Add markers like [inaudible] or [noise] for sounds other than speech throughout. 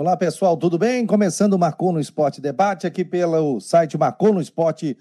Olá, pessoal, tudo bem? Começando o Marcou no Esporte Debate aqui pelo site marconosport.com.br.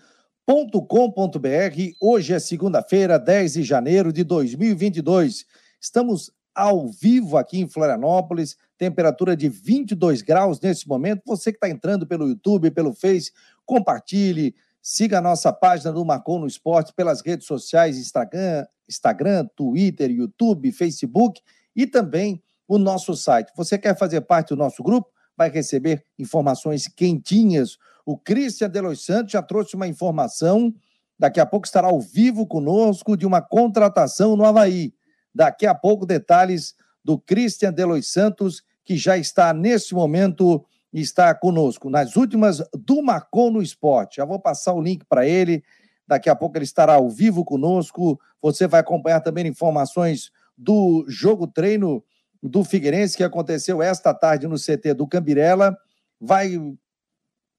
Hoje é segunda-feira, 10 de janeiro de 2022. Estamos ao vivo aqui em Florianópolis, temperatura de 22 graus nesse momento. Você que está entrando pelo YouTube, pelo Face, compartilhe, siga a nossa página do Marcou no Esporte pelas redes sociais, Instagram, Instagram, Twitter, YouTube, Facebook e também o nosso site. Você quer fazer parte do nosso grupo? Vai receber informações quentinhas. O Cristian Delos Santos já trouxe uma informação. Daqui a pouco estará ao vivo conosco de uma contratação no Havaí. Daqui a pouco, detalhes do Cristian Delos Santos, que já está nesse momento está conosco nas últimas do Marcon no Esporte. Já vou passar o link para ele. Daqui a pouco ele estará ao vivo conosco. Você vai acompanhar também informações do jogo treino do Figueirense que aconteceu esta tarde no CT do Cambirela. Vai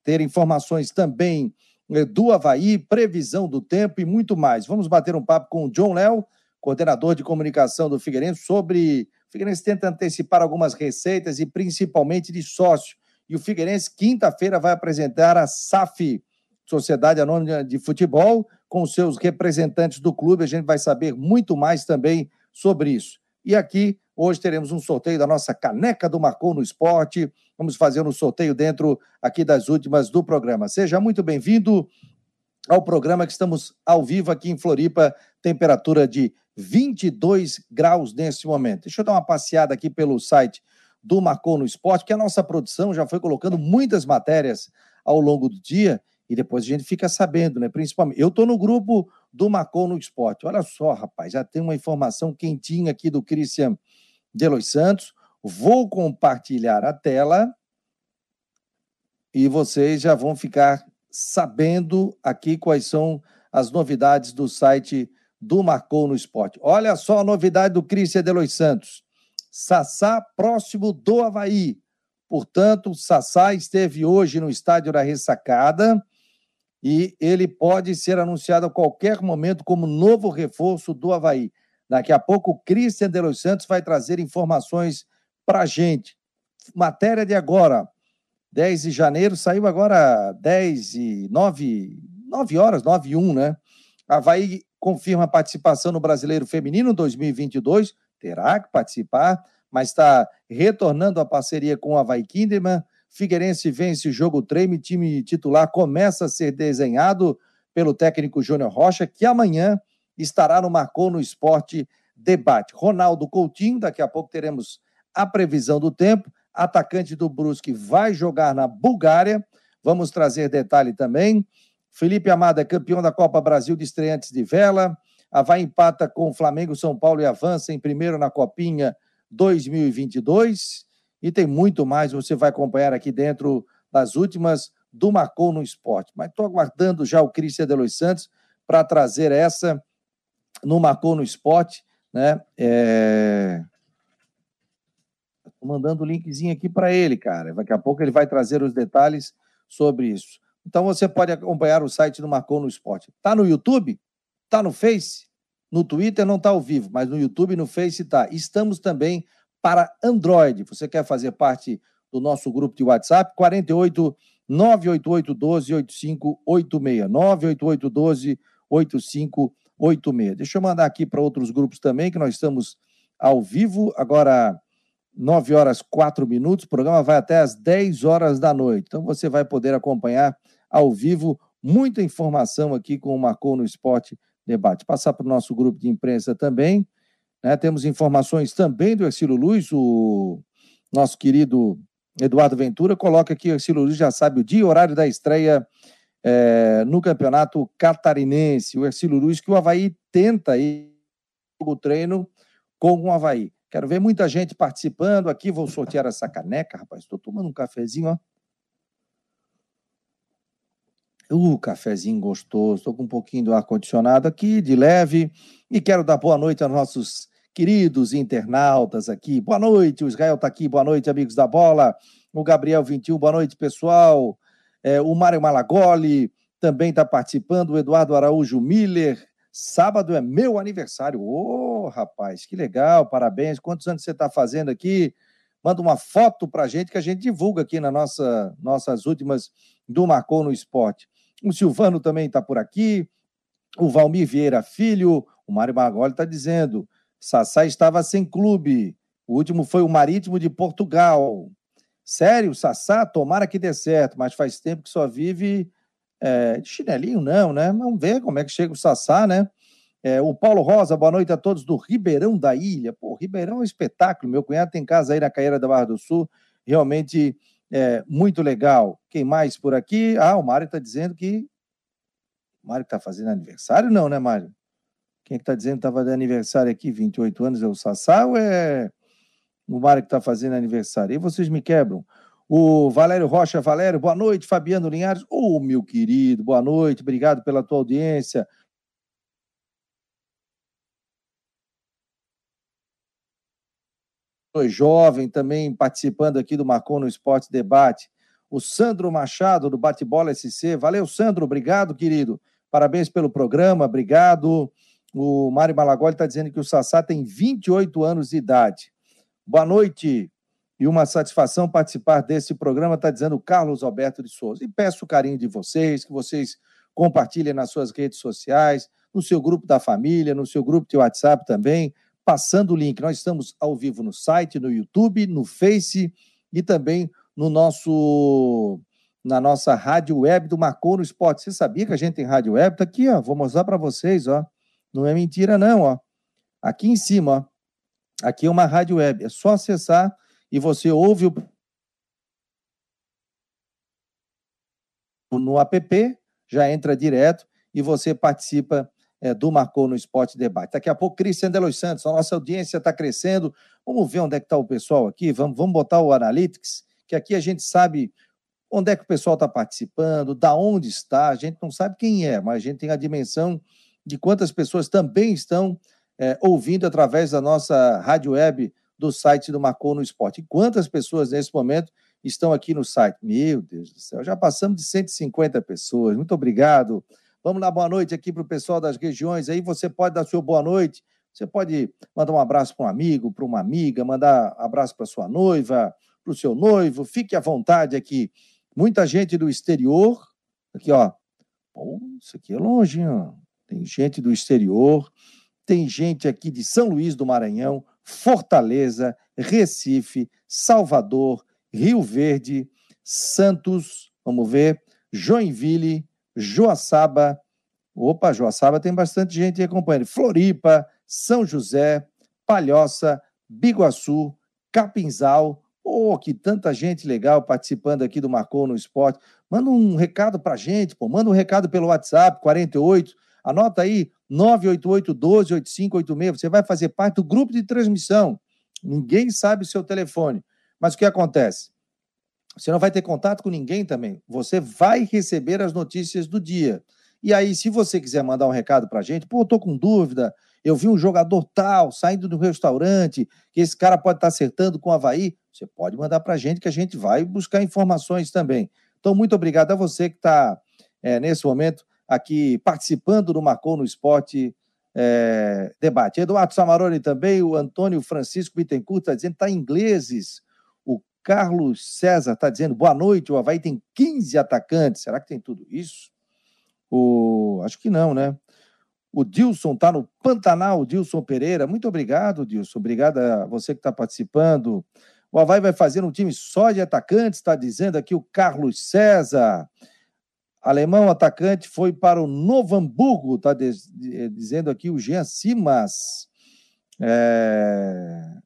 ter informações também eh, do Havaí, previsão do tempo e muito mais. Vamos bater um papo com o John Léo, coordenador de comunicação do Figueirense, sobre. O Figueirense tenta antecipar algumas receitas e principalmente de sócio. E o Figueirense, quinta-feira, vai apresentar a SAF, Sociedade Anônima de Futebol, com seus representantes do clube. A gente vai saber muito mais também sobre isso. E aqui Hoje teremos um sorteio da nossa caneca do Marcou no Esporte. Vamos fazer um sorteio dentro aqui das últimas do programa. Seja muito bem-vindo ao programa que estamos ao vivo aqui em Floripa, temperatura de 22 graus nesse momento. Deixa eu dar uma passeada aqui pelo site do Marcou no Esporte, que a nossa produção já foi colocando muitas matérias ao longo do dia e depois a gente fica sabendo, né? Principalmente. Eu estou no grupo do Marcou no Esporte. Olha só, rapaz, já tem uma informação quentinha aqui do Christian Delos Santos. Vou compartilhar a tela e vocês já vão ficar sabendo aqui quais são as novidades do site do Marcou no Esporte. Olha só a novidade do Cristian Delos Santos. Sassá próximo do Havaí. Portanto, Sassá esteve hoje no estádio da Ressacada e ele pode ser anunciado a qualquer momento como novo reforço do Havaí. Daqui a pouco, o Christian de Los Santos vai trazer informações para a gente. Matéria de agora, 10 de janeiro, saiu agora 10 e 9, 9 horas, 9 e 1, né? Havaí confirma a participação no Brasileiro Feminino 2022, terá que participar, mas está retornando a parceria com o Havaí Kinderman. Figueirense vence o jogo treino, time titular começa a ser desenhado pelo técnico Júnior Rocha, que amanhã estará no Marcou no Esporte Debate. Ronaldo Coutinho, daqui a pouco teremos a previsão do tempo. Atacante do Brusque vai jogar na Bulgária. Vamos trazer detalhe também. Felipe Amado é campeão da Copa Brasil de Estreantes de Vela. Havaí empata com o Flamengo, São Paulo e avança em primeiro na Copinha 2022. E tem muito mais, você vai acompanhar aqui dentro das últimas do Marcou no Esporte. Mas estou aguardando já o Cristian de Los Santos para trazer essa no Marcou no Esporte, né? É... Mandando o linkzinho aqui para ele, cara. Daqui a pouco ele vai trazer os detalhes sobre isso. Então você pode acompanhar o site do Marcou no Esporte. Tá no YouTube? Tá no Face? No Twitter não está ao vivo, mas no YouTube e no Face está. Estamos também para Android. Você quer fazer parte do nosso grupo de WhatsApp? 48 988 12 8586. 988 12 8586. 86. Deixa eu mandar aqui para outros grupos também, que nós estamos ao vivo, agora 9 horas 4 minutos, o programa vai até às 10 horas da noite. Então você vai poder acompanhar ao vivo muita informação aqui com o Marcou no Esporte Debate. Passar para o nosso grupo de imprensa também. Né? Temos informações também do Ercílio Luz, o nosso querido Eduardo Ventura coloca aqui, Ercílio Luz já sabe o dia e horário da estreia é, no campeonato catarinense. O Ercílio Luiz, que o Havaí tenta ir o treino com o Havaí. Quero ver muita gente participando aqui. Vou sortear essa caneca, rapaz. Estou tomando um cafezinho, ó. Uh, cafezinho gostoso. Estou com um pouquinho do ar-condicionado aqui, de leve. E quero dar boa noite aos nossos queridos internautas aqui. Boa noite, o Israel está aqui. Boa noite, amigos da bola. O Gabriel 21, boa noite, pessoal. É, o Mário Malagoli também está participando, o Eduardo Araújo Miller. Sábado é meu aniversário. Ô, oh, rapaz, que legal, parabéns. Quantos anos você está fazendo aqui? manda uma foto para a gente que a gente divulga aqui nas nossa, nossas últimas do Marcou no Esporte. O Silvano também está por aqui, o Valmir Vieira Filho, o Mário Margoli está dizendo, Sassá estava sem clube, o último foi o Marítimo de Portugal. Sério, Sassá, tomara que dê certo, mas faz tempo que só vive é, chinelinho, não, né? Vamos ver como é que chega o Sassá, né? É, o Paulo Rosa, boa noite a todos do Ribeirão da Ilha. Pô, Ribeirão é um espetáculo. Meu cunhado tem casa aí na Caeira da Barra do Sul. Realmente é, muito legal. Quem mais por aqui? Ah, o Mário está dizendo que. O Mário está fazendo aniversário? Não, né, Mário? Quem é está dizendo que estava de aniversário aqui? 28 anos é o Sassá ou é o Mário que está fazendo aniversário? E vocês me quebram. O Valério Rocha, Valério, boa noite. Fabiano Linhares, ô oh, meu querido, boa noite. Obrigado pela tua audiência. jovem também participando aqui do Marcon no Esporte Debate. O Sandro Machado, do Bate-Bola SC. Valeu, Sandro. Obrigado, querido. Parabéns pelo programa. Obrigado. O Mário Malagoli está dizendo que o Sassá tem 28 anos de idade. Boa noite. E uma satisfação participar desse programa, está dizendo Carlos Alberto de Souza. E peço o carinho de vocês, que vocês compartilhem nas suas redes sociais, no seu grupo da família, no seu grupo de WhatsApp também passando o link. Nós estamos ao vivo no site, no YouTube, no Face e também no nosso na nossa rádio web do Marcou no Esporte. Você sabia que a gente tem rádio web? Tá aqui, ó. Vou mostrar para vocês, ó. Não é mentira não, ó. Aqui em cima, ó. Aqui é uma rádio web. É só acessar e você ouve o no app, já entra direto e você participa é, do Marcou no Esporte Debate. Daqui a pouco, Cristian Delos Santos, a nossa audiência está crescendo. Vamos ver onde é que está o pessoal aqui, vamos, vamos botar o Analytics, que aqui a gente sabe onde é que o pessoal está participando, da onde está, a gente não sabe quem é, mas a gente tem a dimensão de quantas pessoas também estão é, ouvindo através da nossa rádio web do site do Marcou no Esporte. E quantas pessoas nesse momento estão aqui no site? Meu Deus do céu, já passamos de 150 pessoas. Muito obrigado. Vamos dar boa noite aqui para o pessoal das regiões. Aí você pode dar sua boa noite. Você pode mandar um abraço para um amigo, para uma amiga, mandar abraço para sua noiva, para o seu noivo. Fique à vontade aqui. Muita gente do exterior. Aqui, ó. Pô, isso aqui é longe, ó. Tem gente do exterior. Tem gente aqui de São Luís do Maranhão, Fortaleza, Recife, Salvador, Rio Verde, Santos, vamos ver, Joinville, Joaçaba. Opa, Joaçaba tem bastante gente acompanhando. Floripa, São José, Palhoça, Biguaçu, Capinzal. Oh, que tanta gente legal participando aqui do Marcou no Esporte. Manda um recado pra gente, pô. Manda um recado pelo WhatsApp, 48. Anota aí, 988 12 8586. Você vai fazer parte do grupo de transmissão. Ninguém sabe o seu telefone. Mas o que acontece? Você não vai ter contato com ninguém também. Você vai receber as notícias do dia. E aí, se você quiser mandar um recado para a gente, pô, eu tô com dúvida, eu vi um jogador tal saindo do restaurante, que esse cara pode estar tá acertando com o Havaí, você pode mandar para a gente que a gente vai buscar informações também. Então, muito obrigado a você que está, é, nesse momento, aqui participando do Marcou no Esporte é, Debate. Eduardo Samaroni também, o Antônio Francisco Bittencourt está dizendo que está em ingleses Carlos César está dizendo boa noite, o Havaí tem 15 atacantes. Será que tem tudo isso? O... Acho que não, né? O Dilson está no Pantanal, Dilson Pereira. Muito obrigado, Dilson. Obrigado a você que está participando. O Havaí vai fazer um time só de atacantes, está dizendo aqui o Carlos César. Alemão atacante foi para o Novo Hamburgo, está dizendo aqui o Jean Simas. É...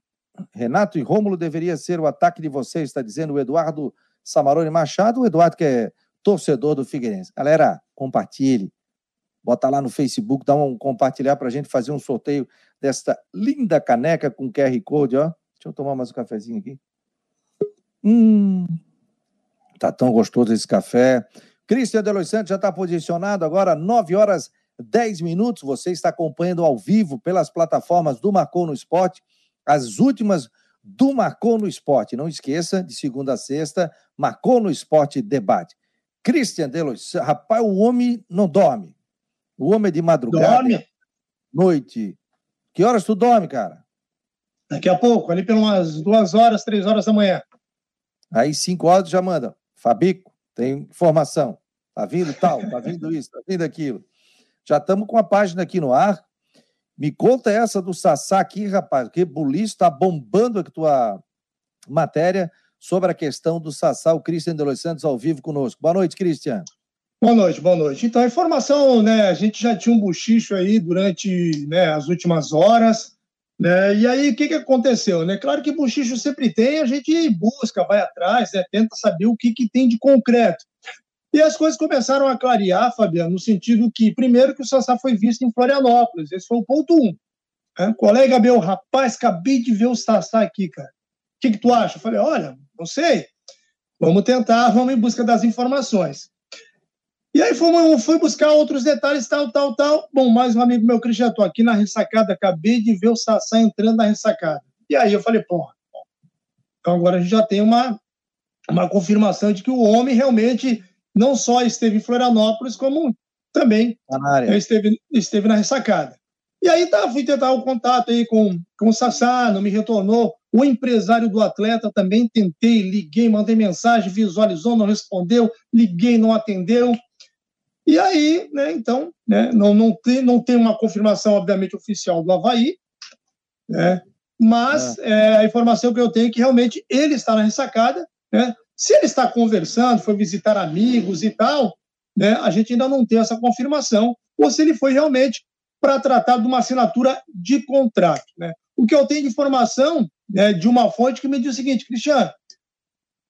Renato e Rômulo deveria ser o ataque de vocês, está dizendo o Eduardo Samarone Machado, o Eduardo que é torcedor do Figueirense. Galera, compartilhe. Bota lá no Facebook, dá um compartilhar para a gente fazer um sorteio desta linda caneca com QR Code, ó. Deixa eu tomar mais um cafezinho aqui. Hum, tá tão gostoso esse café. Cristian Delos Santos já está posicionado agora, 9 horas 10 minutos. Você está acompanhando ao vivo pelas plataformas do Marcou no Esporte as últimas do Marcou no Esporte. Não esqueça, de segunda a sexta, Marcou no Esporte Debate. Christian Delos, rapaz, o homem não dorme. O homem é de madrugada. Dorme. Noite. Que horas tu dorme, cara? Daqui a pouco, ali pelas duas horas, três horas da manhã. Aí, cinco horas, já manda. Fabico, tem informação. Tá vindo tal, tá vindo isso, tá vindo aquilo. Já estamos com a página aqui no ar. Me conta essa do Sassá aqui, rapaz, que Buliço está bombando a tua matéria sobre a questão do Sassá, o Cristian de Los Santos ao vivo conosco. Boa noite, Cristian. Boa noite, boa noite. Então, a informação, né, a gente já tinha um buchicho aí durante né, as últimas horas, né, e aí o que, que aconteceu? Né? Claro que buchicho sempre tem, a gente busca, vai atrás, né, tenta saber o que, que tem de concreto. E as coisas começaram a clarear, Fabiano, no sentido que, primeiro, que o Sassá foi visto em Florianópolis, esse foi o ponto um. Né? Colega meu, rapaz, acabei de ver o Sassá aqui, cara. O que, que tu acha? Eu falei, olha, não sei. Vamos tentar, vamos em busca das informações. E aí fui, fui buscar outros detalhes, tal, tal, tal. Bom, mais um amigo meu, Cristian, estou aqui na ressacada, acabei de ver o Sassá entrando na ressacada. E aí eu falei, porra, então agora a gente já tem uma, uma confirmação de que o homem realmente não só esteve em Florianópolis, como também esteve, esteve na ressacada. E aí tá, fui tentar o contato aí com, com o Sassá, não me retornou. O empresário do atleta também tentei, liguei, mandei mensagem, visualizou, não respondeu, liguei, não atendeu. E aí, né, então, né, não, não, tem, não tem uma confirmação, obviamente, oficial do Havaí, né, mas é. É, a informação que eu tenho é que realmente ele está na ressacada, né, se ele está conversando, foi visitar amigos e tal, né, a gente ainda não tem essa confirmação, ou se ele foi realmente para tratar de uma assinatura de contrato. Né. O que eu tenho de informação né, de uma fonte que me diz o seguinte, Cristiano,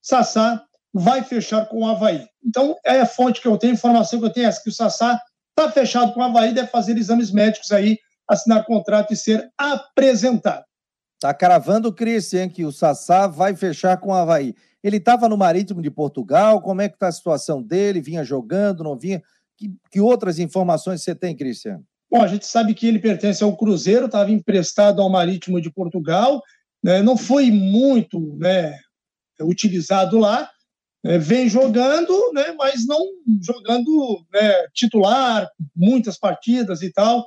Sassá vai fechar com o Havaí. Então, é a fonte que eu tenho, a informação que eu tenho é essa, que o Sassá está fechado com o Havaí, deve fazer exames médicos aí, assinar contrato e ser apresentado. Está cravando o Cristian que o Sassá vai fechar com o Havaí. Ele estava no Marítimo de Portugal, como é que está a situação dele? Vinha jogando, não vinha? Que, que outras informações você tem, Cristiano? Bom, a gente sabe que ele pertence ao Cruzeiro, estava emprestado ao Marítimo de Portugal, né, não foi muito né, utilizado lá, né, vem jogando, né, mas não jogando né, titular, muitas partidas e tal.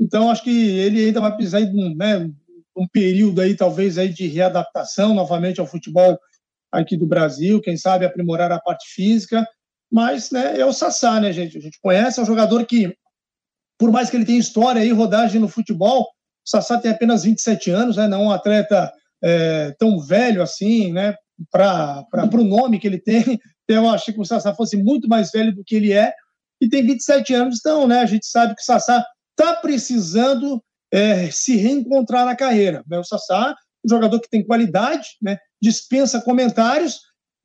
Então, acho que ele ainda vai precisar de um, né, um período aí, talvez, aí de readaptação novamente ao futebol aqui do Brasil, quem sabe aprimorar a parte física, mas né, é o Sassá, né, gente? A gente conhece, é um jogador que, por mais que ele tenha história e rodagem no futebol, o Sassá tem apenas 27 anos, né, não é um atleta é, tão velho assim, né, para o nome que ele tem. [laughs] Eu achei que o Sassá fosse muito mais velho do que ele é, e tem 27 anos, então, né, a gente sabe que o Sassá está precisando é, se reencontrar na carreira. Né? O Sassá, um jogador que tem qualidade, né, dispensa comentários,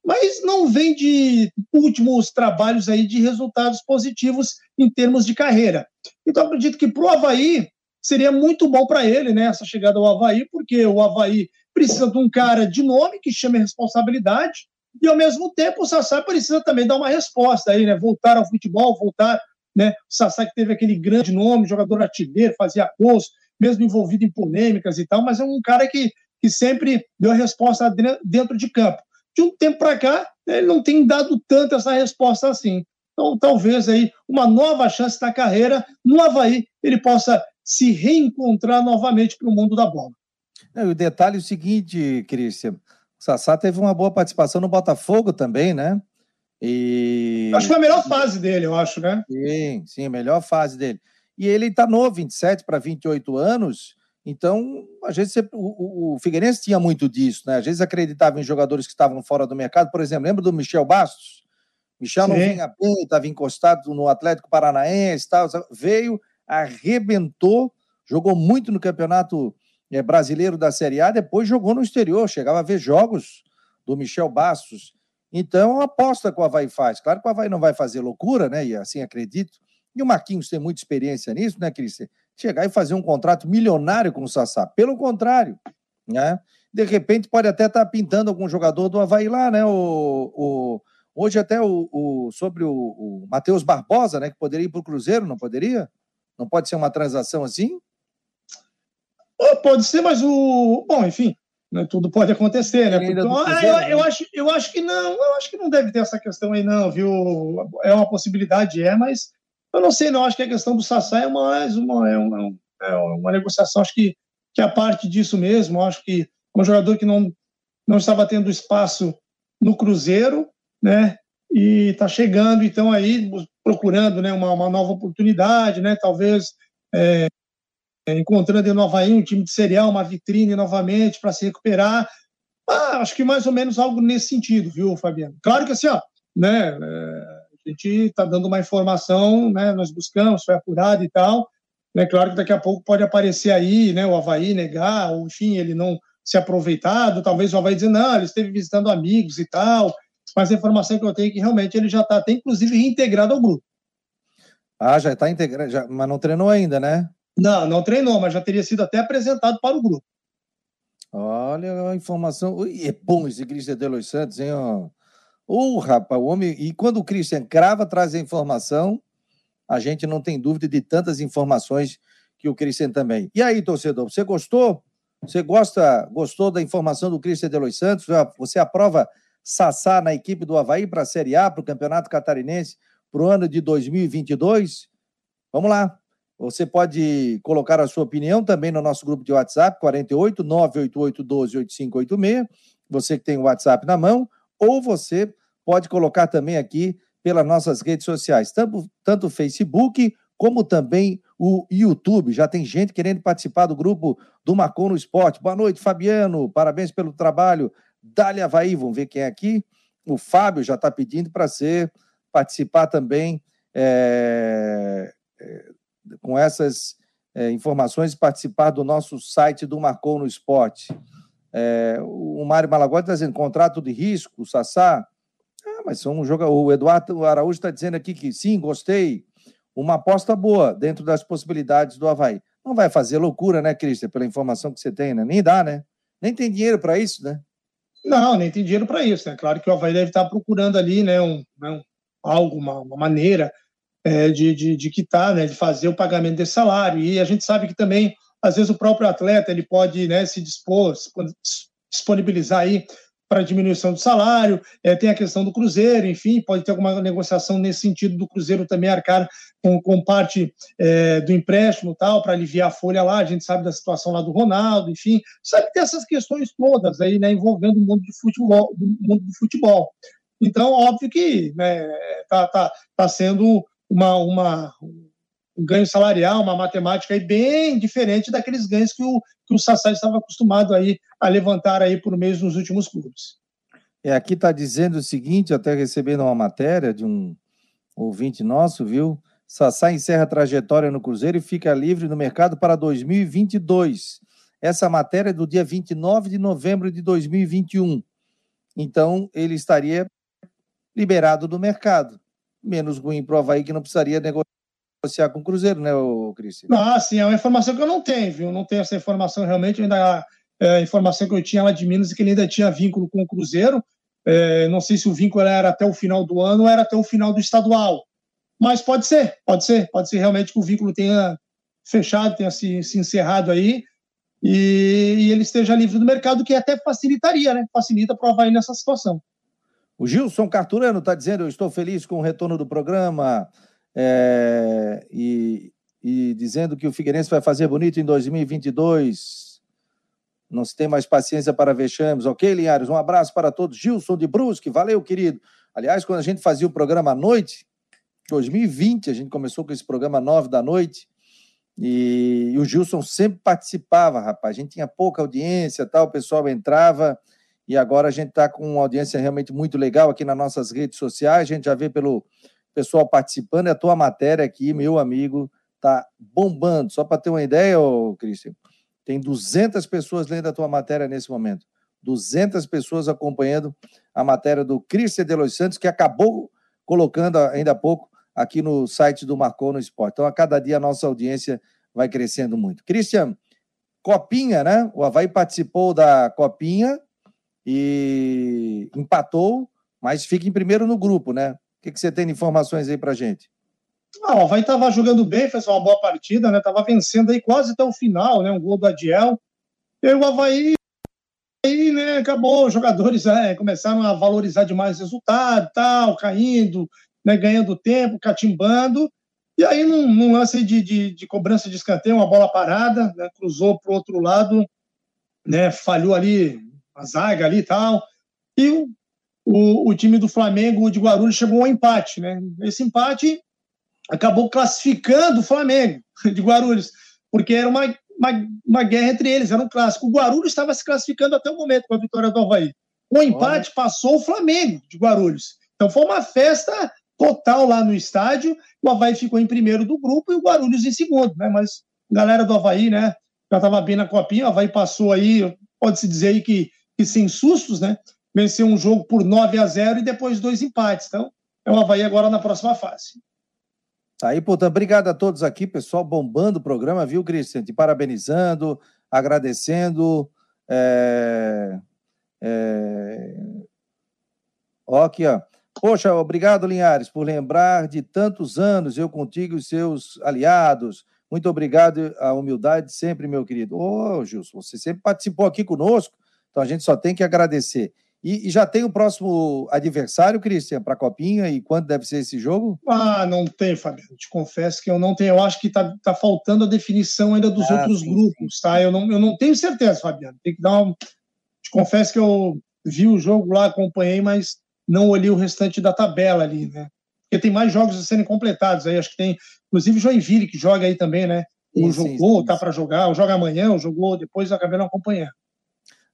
mas não vem de últimos trabalhos aí de resultados positivos em termos de carreira. Então, acredito que para o Havaí seria muito bom para ele, né, essa chegada ao Havaí, porque o Havaí precisa de um cara de nome que chame responsabilidade, e ao mesmo tempo o Sassá precisa também dar uma resposta aí, né, voltar ao futebol, voltar, né, o Sassá que teve aquele grande nome, jogador artilheiro, fazia gols, mesmo envolvido em polêmicas e tal, mas é um cara que que sempre deu a resposta dentro de campo. De um tempo para cá, ele não tem dado tanto essa resposta assim. Então, talvez aí uma nova chance na carreira no Havaí ele possa se reencontrar novamente para o mundo da bola. É, o detalhe é o seguinte, Cristian, o Sassá teve uma boa participação no Botafogo também, né? E... Acho que foi a melhor fase dele, eu acho, né? Sim, sim, a melhor fase dele. E ele está novo, 27 para 28 anos, então, às vezes, o, o, Figueirense tinha muito disso, né? Às vezes acreditava em jogadores que estavam fora do mercado. Por exemplo, lembra do Michel Bastos? Michel Sim. não vinha bem, estava encostado no Atlético Paranaense, tal, veio, arrebentou, jogou muito no campeonato brasileiro da Série A, depois jogou no exterior, chegava a ver jogos do Michel Bastos. Então, é aposta que o Havaí faz. Claro que o Havaí não vai fazer loucura, né? E assim acredito. E o Marquinhos tem muita experiência nisso, né, Cristian? chegar e fazer um contrato milionário com o Sassá. Pelo contrário, né? De repente pode até estar tá pintando algum jogador do Havaí lá, né? O, o hoje até o, o sobre o, o Matheus Barbosa, né? Que poderia ir para o Cruzeiro, não poderia? Não pode ser uma transação assim? Pode ser, mas o. Bom, enfim, né, tudo pode acontecer, né? Porque, ah, eu, eu, né? acho, eu acho que não, eu acho que não deve ter essa questão aí, não, viu? É uma possibilidade, é, mas eu não sei, não. Acho que a questão do Sassá é mais uma, é uma, é uma negociação, acho que que é a parte disso mesmo. Acho que um jogador que não, não estava tendo espaço no Cruzeiro, né? E está chegando, então, aí, procurando né, uma, uma nova oportunidade, né? Talvez é, encontrando em Nova Havaí um time de serial, uma vitrine novamente para se recuperar. Ah, acho que mais ou menos algo nesse sentido, viu, Fabiano? Claro que assim, ó, né? É, a gente está dando uma informação, né? Nós buscamos, foi apurado e tal. Né, claro que daqui a pouco pode aparecer aí, né? O Havaí negar, ou enfim, ele não se aproveitado, talvez o Havaí dizer, não, ele esteve visitando amigos e tal, mas a informação que eu tenho é que realmente ele já está até, inclusive, reintegrado ao grupo. Ah, já está integrado, mas não treinou ainda, né? Não, não treinou, mas já teria sido até apresentado para o grupo. Olha a informação. E é bom esse Cristian de Los Santos, hein? Ô, oh, rapaz, o homem. E quando o Christian crava, traz a informação, a gente não tem dúvida de tantas informações que o Christian também. E aí, torcedor, você gostou? Você gosta, gostou da informação do Cristian de Los Santos? Você aprova Sassá na equipe do Havaí para a Série A, para o Campeonato Catarinense, para o ano de 2022? Vamos lá. Você pode colocar a sua opinião também no nosso grupo de WhatsApp, 48 988 12 8586. Você que tem o WhatsApp na mão, ou você pode colocar também aqui pelas nossas redes sociais, tanto, tanto o Facebook como também o YouTube. Já tem gente querendo participar do grupo do Marcon no Esporte. Boa noite, Fabiano. Parabéns pelo trabalho. Dali Havaí, vamos ver quem é aqui. O Fábio já está pedindo para ser participar também é, com essas é, informações, participar do nosso site do Marcon no Esporte. É, o Mário Malagotti está dizendo contrato de risco, o Sassá. Ah, mas são um jogo. O Eduardo Araújo está dizendo aqui que sim, gostei. Uma aposta boa dentro das possibilidades do Havaí. Não vai fazer loucura, né, Cristian, pela informação que você tem, né? Nem dá, né? Nem tem dinheiro para isso, né? Não, nem tem dinheiro para isso, né? Claro que o Havaí deve estar procurando ali, né, um, né, um algo, uma, uma maneira é, de, de, de quitar, né, de fazer o pagamento desse salário. E a gente sabe que também, às vezes, o próprio atleta ele pode né, se dispor, disponibilizar aí para diminuição do salário, é, tem a questão do Cruzeiro, enfim, pode ter alguma negociação nesse sentido do Cruzeiro também arcar com, com parte é, do empréstimo tal, para aliviar a folha lá, a gente sabe da situação lá do Ronaldo, enfim, sabe que tem essas questões todas aí, né, envolvendo o mundo do futebol, do mundo do futebol. Então, óbvio que né, tá, tá, tá sendo uma, uma, um ganho salarial, uma matemática aí bem diferente daqueles ganhos que o, que o Sassá estava acostumado aí a levantar aí por mês nos últimos clubes. É, aqui está dizendo o seguinte, até recebendo uma matéria de um ouvinte nosso, viu? Sassá encerra a trajetória no Cruzeiro e fica livre no mercado para 2022. Essa matéria é do dia 29 de novembro de 2021. Então, ele estaria liberado do mercado. Menos ruim para o Havaí, que não precisaria negociar com o Cruzeiro, né, Cristian? Ah, sim, é uma informação que eu não tenho, viu? Não tenho essa informação realmente, ainda é a informação que eu tinha lá de Minas e que ele ainda tinha vínculo com o Cruzeiro. É, não sei se o vínculo era até o final do ano ou era até o final do estadual. Mas pode ser, pode ser, pode ser realmente que o vínculo tenha fechado, tenha se, se encerrado aí e, e, ele esteja livre do mercado, que até facilitaria, né? Facilita para o Havaí nessa situação. O Gilson Carturano está dizendo: Eu estou feliz com o retorno do programa é, e, e, dizendo que o Figueirense vai fazer bonito em 2022. Não se tem mais paciência para vexames. Ok, Linhares? Um abraço para todos. Gilson de Brusque, valeu, querido. Aliás, quando a gente fazia o programa à noite, 2020, a gente começou com esse programa nove da noite. E, e, o Gilson sempre participava, rapaz. A gente tinha pouca audiência, tal, o pessoal entrava e agora a gente está com uma audiência realmente muito legal aqui nas nossas redes sociais. A gente já vê pelo pessoal participando. E a tua matéria aqui, meu amigo, tá bombando. Só para ter uma ideia, Cristian, tem 200 pessoas lendo a tua matéria nesse momento. 200 pessoas acompanhando a matéria do Cristian de Los Santos, que acabou colocando ainda há pouco aqui no site do Marcou no Esporte. Então, a cada dia a nossa audiência vai crescendo muito. Cristian, Copinha, né? O Havaí participou da Copinha, e empatou, mas fica em primeiro no grupo, né? O que, que você tem de informações aí pra gente? Ah, o Havaí estava jogando bem, fez uma boa partida, né? Tava vencendo aí quase até o final, né? Um gol do Adiel. E o Havaí aí, né, acabou, os jogadores é, começaram a valorizar demais o resultado, tal, caindo, né, ganhando tempo, catimbando, E aí, num, num lance de, de, de, cobrança de escanteio, uma bola parada, né, cruzou para o outro lado, né, falhou ali a zaga ali e tal. E o, o, o, time do Flamengo de Guarulhos chegou ao empate. Né? Esse empate acabou classificando o Flamengo de Guarulhos, porque era uma, uma, uma, guerra entre eles, era um clássico. O Guarulhos estava se classificando até o momento com a vitória do Havaí. O empate Olha. passou o Flamengo de Guarulhos. Então foi uma festa total lá no estádio. O Havaí ficou em primeiro do grupo e o Guarulhos em segundo, né? Mas a galera do Havaí, né? Já estava bem na copinha, o Havaí passou aí, pode-se dizer aí que, que sem sustos, né? Venceu um jogo por 9 a 0 e depois dois empates. Então, é o Havaí agora na próxima fase. Tá aí, portanto, obrigado a todos aqui, pessoal, bombando o programa, viu, Cristian? Te parabenizando, agradecendo. É... É... Ó, aqui, ó. Poxa, obrigado, Linhares, por lembrar de tantos anos, eu contigo e seus aliados. Muito obrigado, a humildade sempre, meu querido. Ô, oh, Gilson, você sempre participou aqui conosco, então a gente só tem que agradecer. E, e já tem o próximo adversário, Cristian, para a Copinha, e quando deve ser esse jogo? Ah, não tem, Fabiano. Te confesso que eu não tenho. Eu acho que está tá faltando a definição ainda dos ah, outros sim, grupos, tá? Eu não, eu não tenho certeza, Fabiano. Tem que dar um. Te confesso que eu vi o jogo lá, acompanhei, mas não olhei o restante da tabela ali, né? Porque tem mais jogos a serem completados aí, acho que tem, inclusive Joinville, que joga aí também, né? O jogou, tá para jogar, ou joga amanhã, ou jogou depois, eu acabei não acompanhando.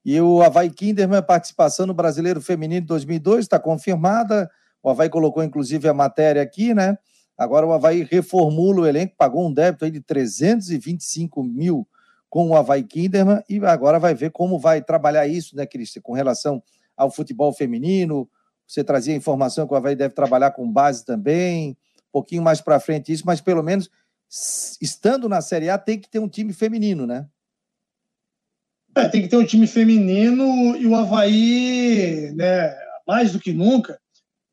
E o Havaí Kinderman participação no Brasileiro Feminino 2002 está confirmada. O Havaí colocou inclusive a matéria aqui, né? Agora o Havaí reformula o elenco, pagou um débito aí de 325 mil com o Havaí Kinderman e agora vai ver como vai trabalhar isso, né, Cristian, com relação ao futebol feminino, você trazia a informação que o Havaí deve trabalhar com base também, um pouquinho mais para frente isso, mas pelo menos estando na Série A tem que ter um time feminino, né? É, tem que ter um time feminino e o Havaí, né, mais do que nunca,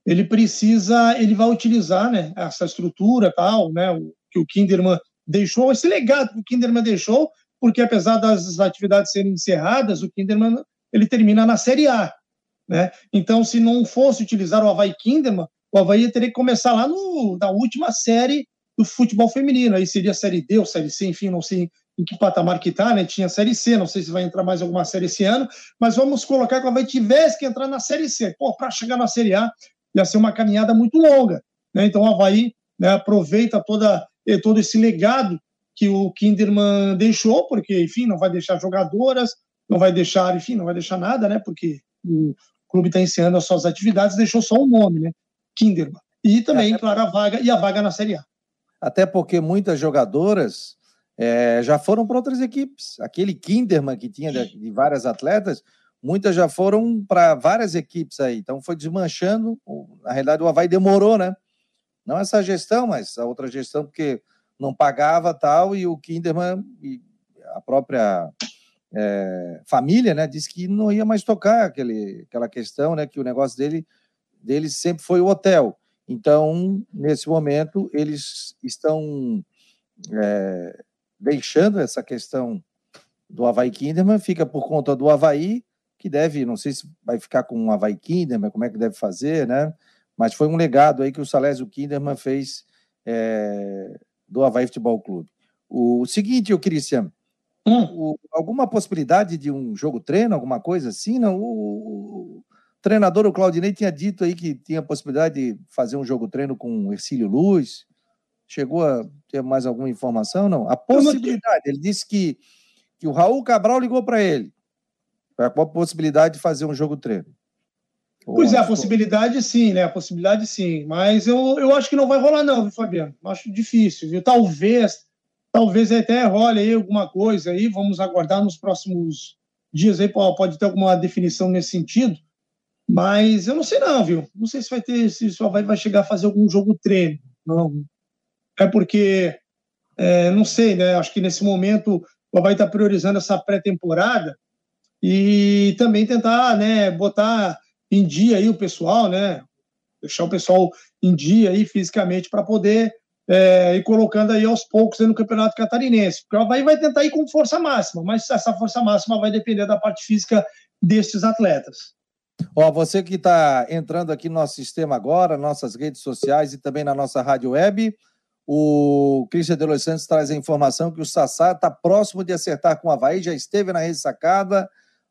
ele precisa, ele vai utilizar né, essa estrutura tal, né, o, que o Kinderman deixou, esse legado que o Kinderman deixou, porque apesar das atividades serem encerradas, o Kinderman ele termina na Série A. Né? Então, se não fosse utilizar o Havaí Kinderman, o Havaí teria que começar lá no, na última série do futebol feminino. Aí seria Série D ou Série C, enfim, não sei em que patamar que está, né? Tinha Série C, não sei se vai entrar mais alguma série esse ano, mas vamos colocar que o Havaí tivesse que entrar na Série C. Pô, para chegar na Série A ia ser uma caminhada muito longa. Né? Então o Havaí né, aproveita toda, eh, todo esse legado que o Kinderman deixou, porque, enfim, não vai deixar jogadoras, não vai deixar, enfim, não vai deixar nada, né? Porque o, clube está encerrando as suas atividades, deixou só o nome, né? Kinderman. E também, é, claro, a vaga e a vaga na Série A. Até porque muitas jogadoras é, já foram para outras equipes. Aquele Kinderman que tinha de, de várias atletas, muitas já foram para várias equipes aí. Então foi desmanchando. Na realidade, o Havaí demorou, né? Não essa gestão, mas a outra gestão, porque não pagava tal, e o Kinderman e a própria é, família, né, disse que não ia mais tocar aquele, aquela questão, né, que o negócio dele, dele sempre foi o hotel. Então, nesse momento, eles estão é, deixando essa questão do Havaí Kinderman, fica por conta do Havaí, que deve, não sei se vai ficar com o Havaí Kinderman, como é que deve fazer, né? Mas foi um legado aí que o Salésio Kinderman fez é, do Havaí Futebol Clube. O seguinte, o Cristian, Hum. O, alguma possibilidade de um jogo treino, alguma coisa assim? Não, o, o, treinador, o Claudinei, tinha dito aí que tinha possibilidade de fazer um jogo treino com o Ercílio Luz. Chegou a ter mais alguma informação? Não. A possibilidade, ele disse que, que o Raul Cabral ligou para ele. a possibilidade de fazer um jogo treino. Pois é, a possibilidade sim, né? A possibilidade sim. Mas eu, eu acho que não vai rolar, não, viu, Fabiano? Acho difícil, viu? Talvez Talvez até role aí alguma coisa aí, vamos aguardar nos próximos dias aí, pode ter alguma definição nesse sentido, mas eu não sei não, viu? Não sei se vai ter, se só vai, vai chegar a fazer algum jogo treino, não. É porque, é, não sei, né? Acho que nesse momento o vai estar priorizando essa pré-temporada e também tentar, né, botar em dia aí o pessoal, né? Deixar o pessoal em dia aí fisicamente para poder é, e colocando aí aos poucos aí no Campeonato Catarinense. Porque o Havaí vai tentar ir com força máxima, mas essa força máxima vai depender da parte física destes atletas. Ó, você que está entrando aqui no nosso sistema agora, nossas redes sociais e também na nossa rádio web, O Cristian de Los Santos traz a informação que o Sassá está próximo de acertar com o Havaí, já esteve na ressacada,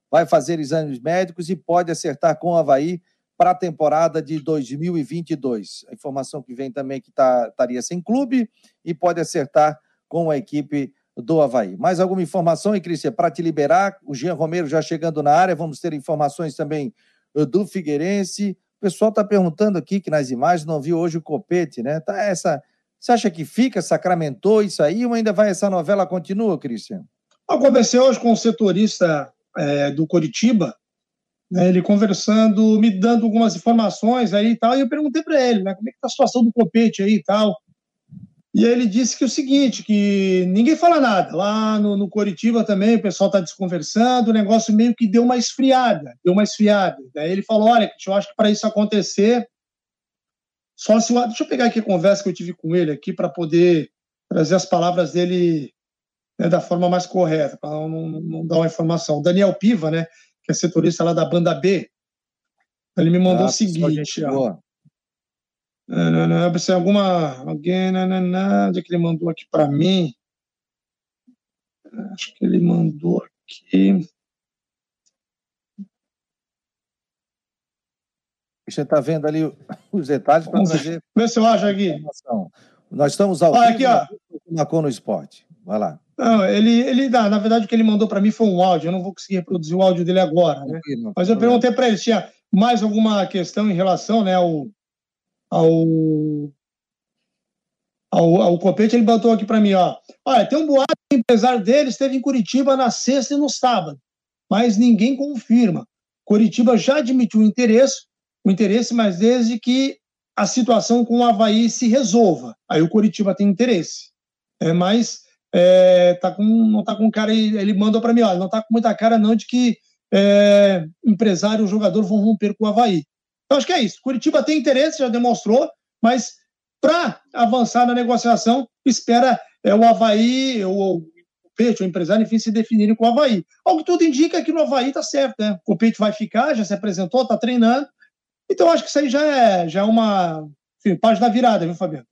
vai fazer exames médicos e pode acertar com o Havaí para a temporada de 2022. A informação que vem também é que tá, estaria sem clube e pode acertar com a equipe do Havaí. Mais alguma informação, hein, Cristian, para te liberar? O Jean Romero já chegando na área, vamos ter informações também eh, do Figueirense. O pessoal está perguntando aqui que nas imagens não viu hoje o copete, né? Tá essa. Você acha que fica, sacramentou isso aí ou ainda vai essa novela continua, Cristian? Eu conversei hoje com o setorista é, do Coritiba, né, ele conversando, me dando algumas informações aí e tal, e eu perguntei para ele, né, como é que tá a situação do copete aí e tal. E aí ele disse que o seguinte, que ninguém fala nada. Lá no, no Coritiba também o pessoal está desconversando, o negócio meio que deu uma esfriada, deu uma esfriada. Daí ele falou, olha, eu acho que para isso acontecer, só se... Deixa eu pegar aqui a conversa que eu tive com ele aqui para poder trazer as palavras dele né, da forma mais correta, para não, não, não, dar uma informação. O Daniel Piva, né, que é setorista lá da banda B, ele me mandou ah, o seguinte, ó. Não, não, não, se alguma. Alguém. Não, onde é que ele mandou aqui para mim? Acho que ele mandou aqui. Você está vendo ali [laughs] os detalhes para trazer. Vê se eu acho aqui. Nós estamos ao Olha aqui, ó. Marcou no esporte. Vai lá. Não, ele, ele dá. Na verdade, o que ele mandou para mim foi um áudio. Eu não vou conseguir reproduzir o áudio dele agora, né? Mas eu perguntei para ele se tinha mais alguma questão em relação, né, ao, ao, ao, ao Copete. Ele botou aqui para mim, ó. Olha, tem um boato que o empresário dele esteve em Curitiba na sexta e no sábado, mas ninguém confirma. Curitiba já admitiu o interesse, o interesse, mas desde que a situação com o Havaí se resolva. Aí o Curitiba tem interesse. É, mas é, tá com, não tá com cara, ele mandou para mim, olha, não tá com muita cara não de que é, empresário e jogador vão romper com o Havaí. Então acho que é isso. Curitiba tem interesse, já demonstrou, mas para avançar na negociação, espera é, o Havaí, o, o Peixe, o empresário, enfim, se definirem com o Havaí. Algo que tudo indica que no Havaí tá certo, né? O Peixe vai ficar, já se apresentou, tá treinando. Então acho que isso aí já é, já é uma enfim, página virada, viu, Fabiano?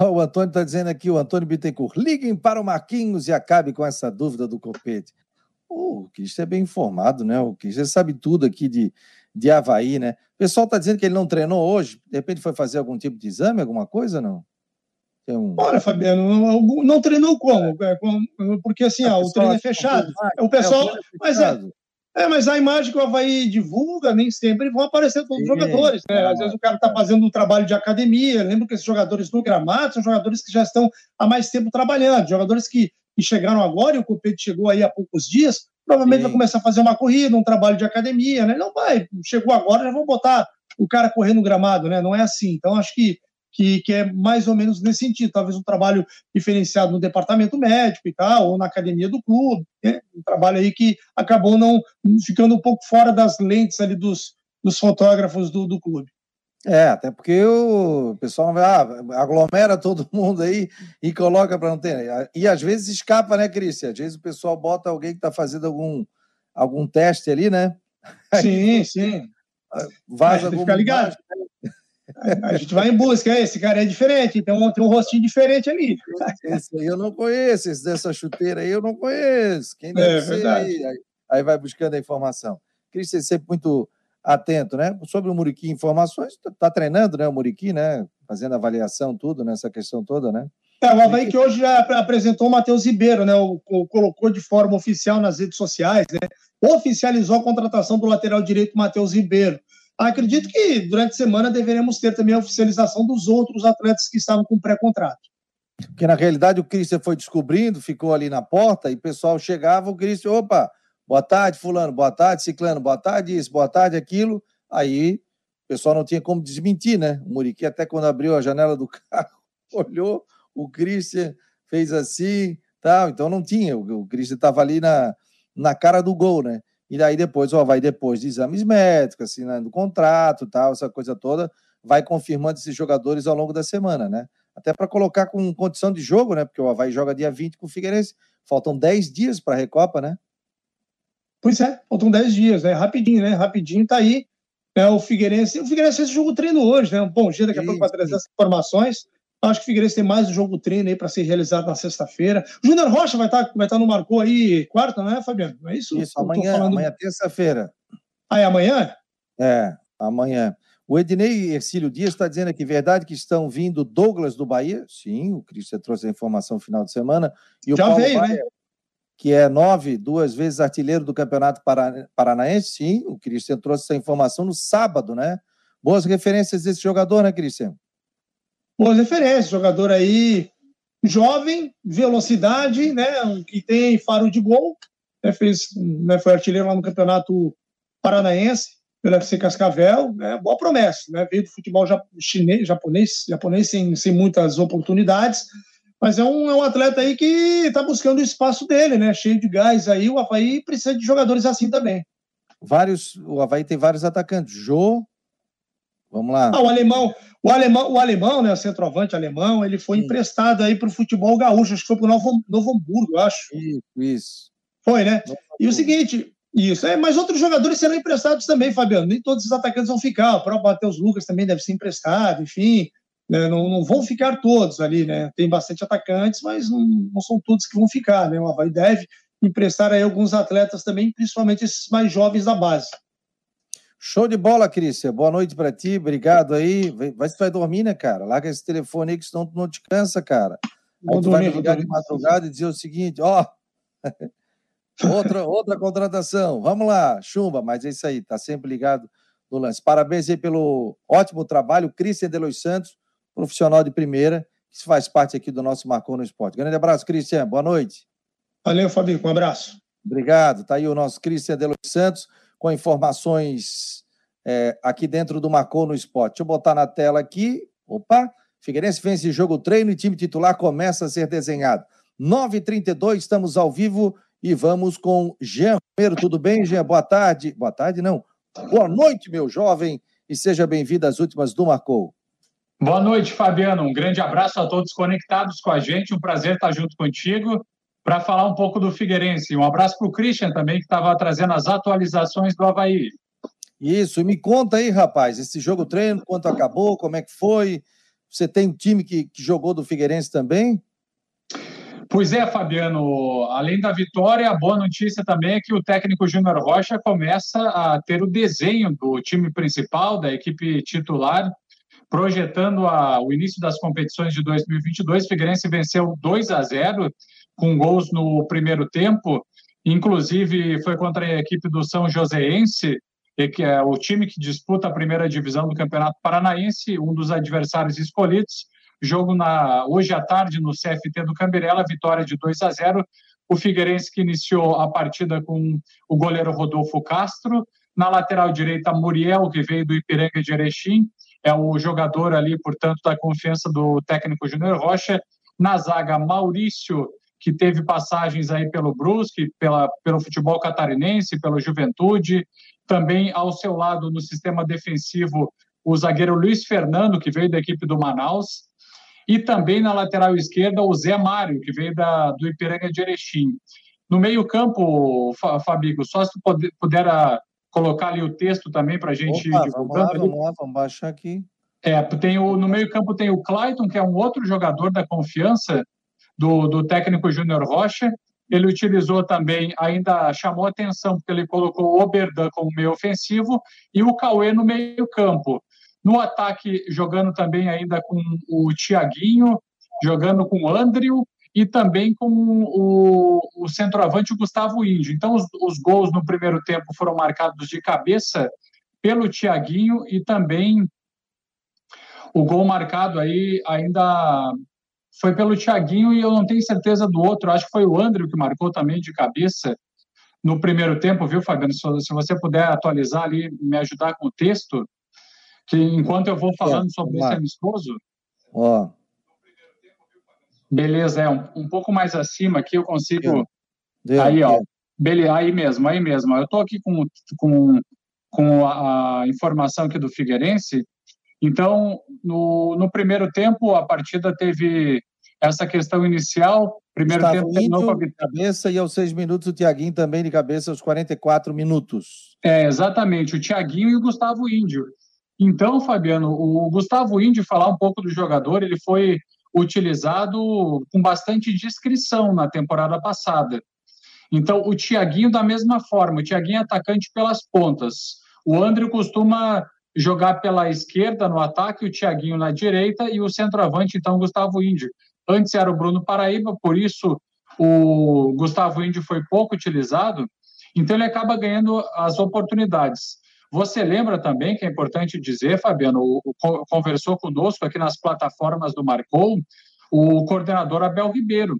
o Antônio está dizendo aqui, o Antônio Bittencourt, liguem para o Marquinhos e acabe com essa dúvida do copete. Oh, o Cristian é bem informado, né? O Cristian sabe tudo aqui de, de Havaí, né? O pessoal está dizendo que ele não treinou hoje, de repente foi fazer algum tipo de exame, alguma coisa, não? Um... Olha, Fabiano, não, não treinou como? É, porque assim, ó, o treino é fechado. O pessoal. É, o é mas é, é, mas a imagem que o Havaí divulga, nem sempre vão aparecer todos os jogadores. Né? Às vezes o cara está fazendo um trabalho de academia. Lembro que esses jogadores no gramado são jogadores que já estão há mais tempo trabalhando, jogadores que, que chegaram agora e o Copete chegou aí há poucos dias. Provavelmente Sim. vai começar a fazer uma corrida, um trabalho de academia, né? Não vai, chegou agora, já vão botar o cara correr no gramado, né? Não é assim. Então, acho que que, que, é mais ou menos nesse sentido, talvez um trabalho diferenciado no departamento médico e tal, ou na academia do clube, né? um trabalho aí que acabou não ficando um pouco fora das lentes ali dos, dos fotógrafos do, do clube. É, até porque o pessoal ah, aglomera todo [laughs] mundo aí e coloca para não ter. E às vezes escapa, né, Cristian? Às vezes o pessoal bota alguém que está fazendo algum, algum teste ali, né? [laughs] Sim, sim. Vaza algum. Fica ligado. A gente vai em busca, esse cara é diferente, então tem um rostinho diferente ali. Esse aí eu não conheço, esse dessa chuteira aí eu não conheço. Quem deve é, ser verdade. aí? aí? vai buscando a informação. Cristian sempre muito atento, né? Sobre o Muriqui, informações, tá, tá treinando, né? O Muriqui, né? Fazendo avaliação, tudo, nessa questão toda, né? É, o Havaí que hoje já apresentou o Matheus Ribeiro, né? O, o, colocou de forma oficial nas redes sociais, né? Oficializou a contratação do lateral direito Matheus Ribeiro. Acredito que durante a semana deveremos ter também a oficialização dos outros atletas que estavam com pré-contrato. Porque na realidade o Christian foi descobrindo, ficou ali na porta e o pessoal chegava, o Christian, opa, boa tarde, Fulano, boa tarde, Ciclano, boa tarde, isso, boa tarde, aquilo. Aí o pessoal não tinha como desmentir, né? O Muriqui, até quando abriu a janela do [laughs] carro, olhou, o Christian fez assim, tal, então não tinha. O Christian estava ali na, na cara do gol, né? E daí depois, ó, vai depois de exames médicos, assinando contrato, tal, essa coisa toda, vai confirmando esses jogadores ao longo da semana, né? Até para colocar com condição de jogo, né? Porque o Havaí joga dia 20 com o Figueirense. Faltam 10 dias para a Recopa, né? Pois é, faltam 10 dias, né? Rapidinho, né? Rapidinho tá aí. É, o Figueirense. O Figueirense fez o jogo treino hoje, né? Um bom dia daqui a pouco para trazer as informações. Acho que o Figueirense tem mais um jogo treino aí para ser realizado na sexta-feira. O Júnior Rocha vai estar tá, vai tá no Marcou aí quarta, não é, Fabiano? É isso? Isso, amanhã, falando... amanhã terça-feira. Ah, é amanhã? É, amanhã. O Ednei Ercílio Dias está dizendo aqui, verdade que estão vindo Douglas do Bahia? Sim, o Cristian trouxe a informação no final de semana. E o Já Paulo veio, Baia, né? que é nove, duas vezes artilheiro do Campeonato Paranaense, sim, o Cristian trouxe essa informação no sábado, né? Boas referências desse jogador, né, Cristian? Boas referências, jogador aí jovem, velocidade, né, que tem faro de gol, né, fez, né, foi artilheiro lá no Campeonato Paranaense, pelo FC Cascavel, né, boa promessa, né, veio do futebol chinês, japonês, japonês sem, sem muitas oportunidades, mas é um, é um atleta aí que está buscando o espaço dele, né, cheio de gás aí, o Havaí precisa de jogadores assim também. Vários, o Havaí tem vários atacantes, Jô, Vamos lá. Ah, o alemão, o alemão, o alemão, né, o centroavante alemão, ele foi Sim. emprestado aí para o futebol gaúcho, acho que foi para o Novo, Novo Hamburgo, acho. Isso, isso. Foi, né? Novo e o seguinte, isso, é, mas outros jogadores serão emprestados também, Fabiano. Nem todos os atacantes vão ficar. O próprio Matheus Lucas também deve ser emprestado, enfim. Né, não, não, vão ficar todos ali, né? Tem bastante atacantes, mas não, não são todos que vão ficar, né? O Havaí deve emprestar aí alguns atletas também, principalmente esses mais jovens da base. Show de bola, Cristian. Boa noite para ti. Obrigado aí. Vai se vai dormir, né, cara? Larga esse telefone aí que senão tu não te cansa, cara. Aí tu vai ligar de madrugada e dizer o seguinte, ó, [laughs] outra, outra contratação. Vamos lá, chumba, mas é isso aí, tá sempre ligado no lance. Parabéns aí pelo ótimo trabalho, Cristian de Los Santos, profissional de primeira, que faz parte aqui do nosso Marcou no Esporte. Grande abraço, Cristian. Boa noite. Valeu, Fabio. Um abraço. Obrigado. Tá aí o nosso Cristian de Los Santos com informações é, aqui dentro do Marcou no Esporte. Deixa eu botar na tela aqui. Opa! Figueirense vence jogo treino e time titular começa a ser desenhado. 9h32, estamos ao vivo e vamos com Jean Romero. Tudo bem, Jean? Boa tarde. Boa tarde, não. Boa noite, meu jovem, e seja bem-vindo às últimas do Marcou. Boa noite, Fabiano. Um grande abraço a todos conectados com a gente. Um prazer estar junto contigo para falar um pouco do Figueirense. Um abraço para o Christian também, que estava trazendo as atualizações do Havaí. Isso, me conta aí, rapaz, esse jogo treino, quanto acabou, como é que foi? Você tem um time que, que jogou do Figueirense também? Pois é, Fabiano, além da vitória, a boa notícia também é que o técnico Júnior Rocha começa a ter o desenho do time principal, da equipe titular, projetando a, o início das competições de 2022. O Figueirense venceu 2 a 0 com gols no primeiro tempo, inclusive foi contra a equipe do São Joséense, que é o time que disputa a primeira divisão do Campeonato Paranaense, um dos adversários escolhidos. Jogo na, hoje à tarde no CFT do Cambirela, vitória de 2 a 0. O Figueirense que iniciou a partida com o goleiro Rodolfo Castro. Na lateral direita, Muriel, que veio do Ipiranga de Erechim, é o jogador ali, portanto, da confiança do técnico Júnior Rocha. Na zaga, Maurício, que teve passagens aí pelo Brusque, pela, pelo futebol catarinense, pela Juventude, também ao seu lado no sistema defensivo o zagueiro Luiz Fernando, que veio da equipe do Manaus, e também na lateral esquerda o Zé Mário, que veio da, do Ipiranga de Erechim. No meio-campo, Fabico, só se puder, puder ah, colocar ali o texto também para a gente Opa, Vamos lá, vamos lá, vamos baixar aqui. É, tem o, no meio-campo tem o Clayton, que é um outro jogador da confiança do, do técnico Júnior Rocha. Ele utilizou também, ainda chamou atenção, porque ele colocou o Oberdan como meio ofensivo e o Cauê no meio campo. No ataque, jogando também ainda com o Tiaguinho, jogando com o Andrew e também com o, o centroavante Gustavo Índio. Então, os, os gols no primeiro tempo foram marcados de cabeça pelo Tiaguinho e também o gol marcado aí ainda foi pelo Thiaguinho e eu não tenho certeza do outro. Acho que foi o André que marcou também de cabeça no primeiro tempo, viu, Fabiano? Se você puder atualizar ali, me ajudar com o texto, que enquanto eu vou falando é, sobre esse amistoso. Ó. Beleza, é um, um, pouco mais acima aqui eu consigo. Deu, aí, ó. Beleza, aí mesmo, aí mesmo. Eu estou aqui com, com, com a, a informação aqui do Figueirense então, no, no primeiro tempo, a partida teve essa questão inicial. Primeiro Gustavo tempo terminou com a cabeça e aos seis minutos o Tiaguinho também de cabeça aos 44 minutos. É, exatamente, o Tiaguinho e o Gustavo Índio. Então, Fabiano, o Gustavo Índio, falar um pouco do jogador, ele foi utilizado com bastante discrição na temporada passada. Então, o Thiaguinho, da mesma forma, o Thiaguinho é atacante pelas pontas. O André costuma jogar pela esquerda no ataque, o Thiaguinho na direita e o centroavante, então, Gustavo Índio. Antes era o Bruno Paraíba, por isso o Gustavo Índio foi pouco utilizado, então ele acaba ganhando as oportunidades. Você lembra também, que é importante dizer, Fabiano, o, o, conversou conosco aqui nas plataformas do Marcou, o coordenador Abel Ribeiro.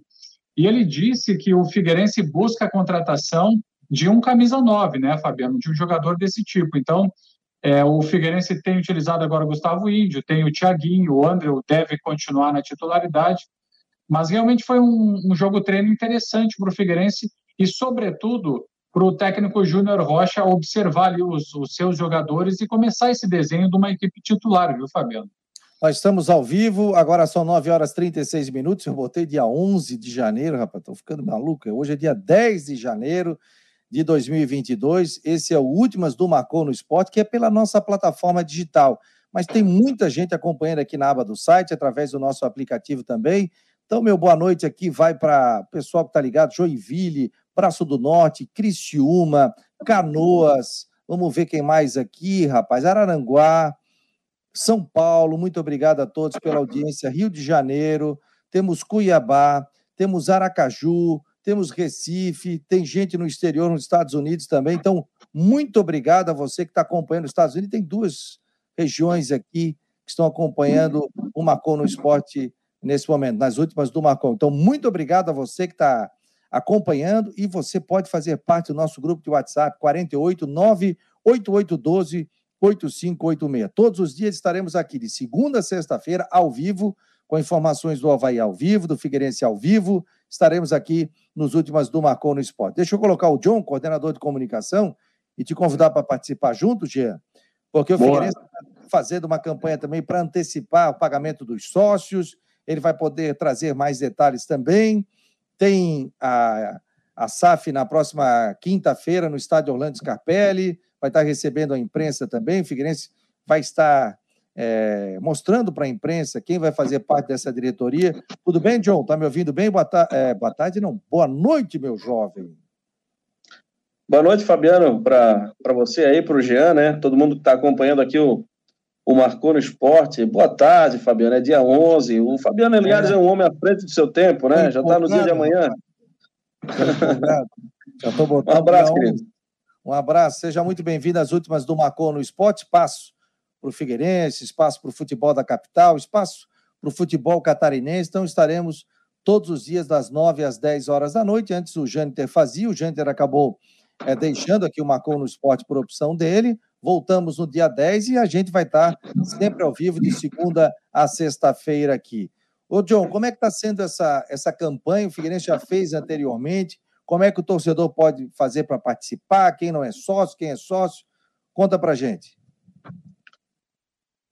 E ele disse que o Figueirense busca a contratação de um camisa 9, né, Fabiano? De um jogador desse tipo. Então, é, o Figueirense tem utilizado agora o Gustavo Índio, tem o Thiaguinho, o André deve continuar na titularidade. Mas realmente foi um, um jogo treino interessante para o Figueirense e, sobretudo, para o técnico Júnior Rocha observar ali os, os, seus jogadores e começar esse desenho de uma equipe titular, viu, Fabiano? Nós estamos ao vivo, agora são 9 horas e 36 minutos. Eu botei dia 11 de janeiro, rapaz, estou ficando maluco. Hoje é dia 10 de janeiro de 2022. Esse é o Últimas do Marcou no Esporte, que é pela nossa plataforma digital. Mas tem muita gente acompanhando aqui na aba do site, através do nosso aplicativo também. Então, meu boa noite aqui vai para o pessoal que está ligado, Joinville, Braço do Norte, Criciúma, Canoas, vamos ver quem mais aqui, rapaz, Araranguá, São Paulo, muito obrigado a todos pela audiência, Rio de Janeiro, temos Cuiabá, temos Aracaju, temos Recife, tem gente no exterior, nos Estados Unidos também, então, muito obrigado a você que está acompanhando os Estados Unidos, tem duas regiões aqui que estão acompanhando o Macon no esporte nesse momento, nas últimas do Macon. Então, muito obrigado a você que está acompanhando e você pode fazer parte do nosso grupo de WhatsApp 489 8812 8586. Todos os dias estaremos aqui de segunda a sexta-feira ao vivo com informações do Havaí ao vivo, do Figueirense ao vivo. Estaremos aqui nos últimos do Marcon no Esporte. Deixa eu colocar o John, coordenador de comunicação, e te convidar para participar junto, Jean, porque o Boa. Figueirense está fazendo uma campanha também para antecipar o pagamento dos sócios. Ele vai poder trazer mais detalhes também. Tem a, a SAF na próxima quinta-feira no estádio Orlando Scarpelli, vai estar recebendo a imprensa também. O Figueirense vai estar é, mostrando para a imprensa quem vai fazer parte dessa diretoria. Tudo bem, John? Está me ouvindo bem? Boa, ta é, boa tarde, não. Boa noite, meu jovem. Boa noite, Fabiano, para você aí, para o Jean, né? Todo mundo que está acompanhando aqui o, o Marcou no Esporte. Boa tarde, Fabiano. É dia 11. O Fabiano Eliares é, é um homem à frente do seu tempo, né? Já está no dia de amanhã. Já estou [laughs] botando. Um abraço, querido. Um abraço. Seja muito bem-vindo às últimas do Marcou no Esporte. Espaço para o Figueirense, espaço para o futebol da capital, espaço para o futebol catarinense. Então estaremos todos os dias das 9 às 10 horas da noite. Antes o Jâniter fazia, o Jâniter acabou é, deixando aqui o Marcou no Esporte por opção dele. Voltamos no dia 10 e a gente vai estar sempre ao vivo de segunda a sexta-feira aqui. Ô, John, como é que está sendo essa, essa campanha? O Figueirense já fez anteriormente. Como é que o torcedor pode fazer para participar? Quem não é sócio, quem é sócio? Conta para gente.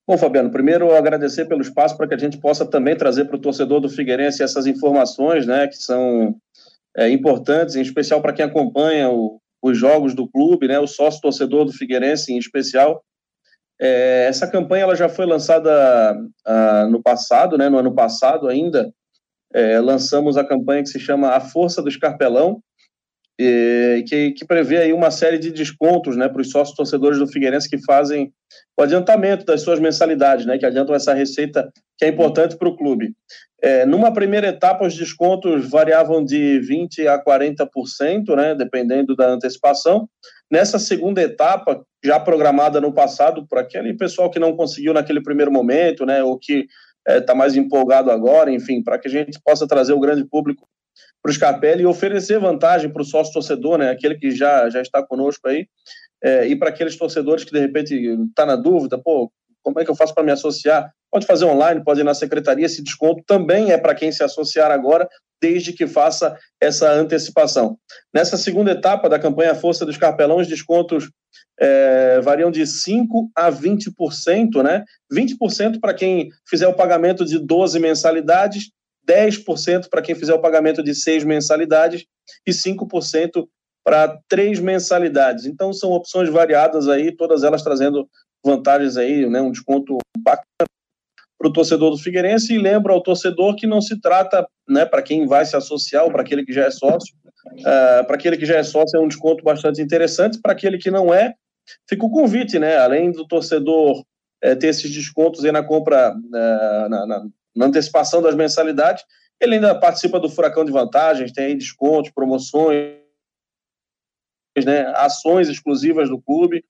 Bom, Fabiano, primeiro agradecer pelo espaço para que a gente possa também trazer para o torcedor do Figueirense essas informações, né, que são é, importantes, em especial para quem acompanha o, os jogos do clube, né, o sócio torcedor do Figueirense em especial. É, essa campanha ela já foi lançada ah, no passado, né, no ano passado ainda, é, lançamos a campanha que se chama A Força do Escarpelão, que, que prevê aí uma série de descontos né, para os sócios torcedores do Figueirense que fazem o adiantamento das suas mensalidades, né, que adiantam essa receita que é importante para o clube. É, numa primeira etapa, os descontos variavam de 20% a 40%, né, dependendo da antecipação. Nessa segunda etapa, já programada no passado, para aquele pessoal que não conseguiu naquele primeiro momento, né, ou que está é, mais empolgado agora, enfim, para que a gente possa trazer o grande público para o Scarpelli e oferecer vantagem para o sócio torcedor, né, aquele que já, já está conosco aí, é, e para aqueles torcedores que de repente está na dúvida, pô, como é que eu faço para me associar? Pode fazer online, pode ir na secretaria, esse desconto também é para quem se associar agora, desde que faça essa antecipação. Nessa segunda etapa da campanha Força dos Carpelão, os descontos é, variam de 5% a 20%, né? 20% para quem fizer o pagamento de 12 mensalidades 10% para quem fizer o pagamento de seis mensalidades e 5% para três mensalidades. Então são opções variadas aí, todas elas trazendo vantagens aí, né, um desconto bacana para o torcedor do Figueirense e lembro ao torcedor que não se trata, né, para quem vai se associar ou para aquele que já é sócio, uh, para aquele que já é sócio é um desconto bastante interessante, para aquele que não é, fica o convite, né, além do torcedor uh, ter esses descontos aí na compra, uh, na, na, na, antecipação das mensalidades, ele ainda participa do Furacão de Vantagens, tem descontos, promoções, né, ações exclusivas do clube,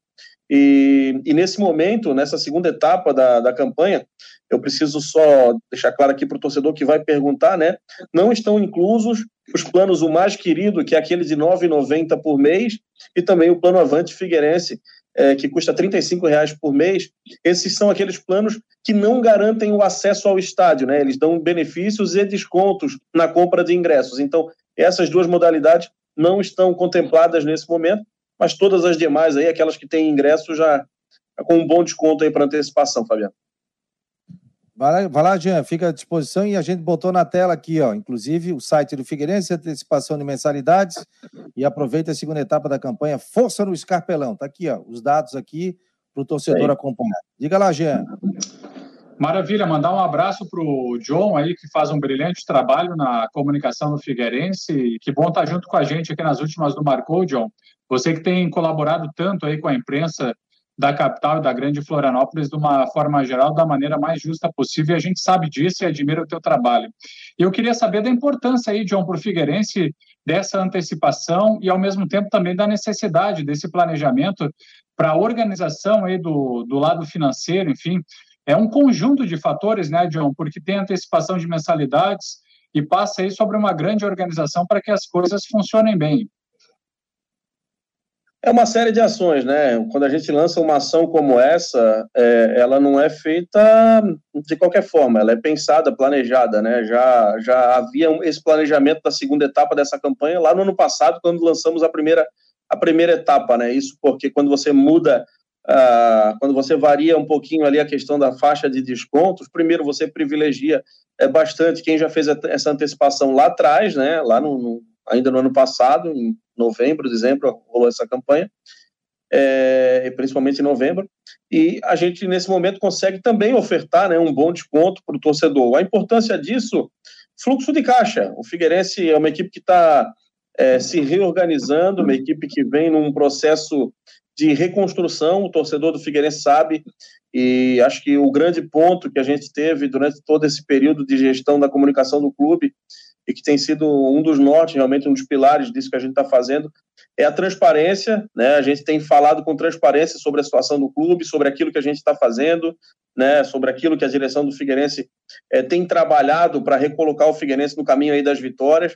e, e, nesse momento, nessa segunda etapa da, da campanha, eu preciso só deixar claro aqui para o torcedor que vai perguntar, né? Não estão inclusos os planos o mais querido, que é aquele de R$ 9,90 por mês, e também o plano Avante Figueirense, é, que custa R$ reais por mês. Esses são aqueles planos que não garantem o acesso ao estádio, né? Eles dão benefícios e descontos na compra de ingressos. Então, essas duas modalidades não estão contempladas nesse momento mas todas as demais aí, aquelas que têm ingresso, já com um bom desconto aí para antecipação, Fabiano. Vai lá, vai lá, Jean, fica à disposição e a gente botou na tela aqui, ó, inclusive o site do Figueirense, antecipação de mensalidades e aproveita a segunda etapa da campanha Força no Escarpelão. Tá aqui, ó, os dados aqui para o torcedor acompanhar. Diga lá, Jean. Maravilha, mandar um abraço para o John aí, que faz um brilhante trabalho na comunicação do Figueirense. Que bom estar junto com a gente aqui nas últimas do Marcou, John. Você que tem colaborado tanto aí com a imprensa da capital da grande Florianópolis de uma forma geral, da maneira mais justa possível, e a gente sabe disso e admira o teu trabalho. Eu queria saber da importância aí, John, para o Figueirense, dessa antecipação e, ao mesmo tempo, também da necessidade desse planejamento para a organização aí do, do lado financeiro, enfim, é um conjunto de fatores, né, John, porque tem antecipação de mensalidades e passa aí sobre uma grande organização para que as coisas funcionem bem. É uma série de ações, né? Quando a gente lança uma ação como essa, é, ela não é feita de qualquer forma, ela é pensada, planejada, né? Já, já havia esse planejamento da segunda etapa dessa campanha lá no ano passado, quando lançamos a primeira, a primeira etapa, né? Isso porque quando você muda, quando você varia um pouquinho ali a questão da faixa de descontos, primeiro você privilegia é, bastante quem já fez essa antecipação lá atrás, né? Lá no, no ainda no ano passado, em novembro, dezembro, rolou essa campanha, é, principalmente em novembro, e a gente, nesse momento, consegue também ofertar né, um bom desconto para o torcedor. A importância disso, fluxo de caixa. O Figueirense é uma equipe que está é, se reorganizando, uma equipe que vem num processo de reconstrução, o torcedor do Figueirense sabe, e acho que o grande ponto que a gente teve durante todo esse período de gestão da comunicação do clube e que tem sido um dos nortes, realmente um dos pilares disso que a gente está fazendo, é a transparência, né? A gente tem falado com transparência sobre a situação do clube, sobre aquilo que a gente está fazendo, né? Sobre aquilo que a direção do Figueirense é, tem trabalhado para recolocar o Figueirense no caminho aí das vitórias.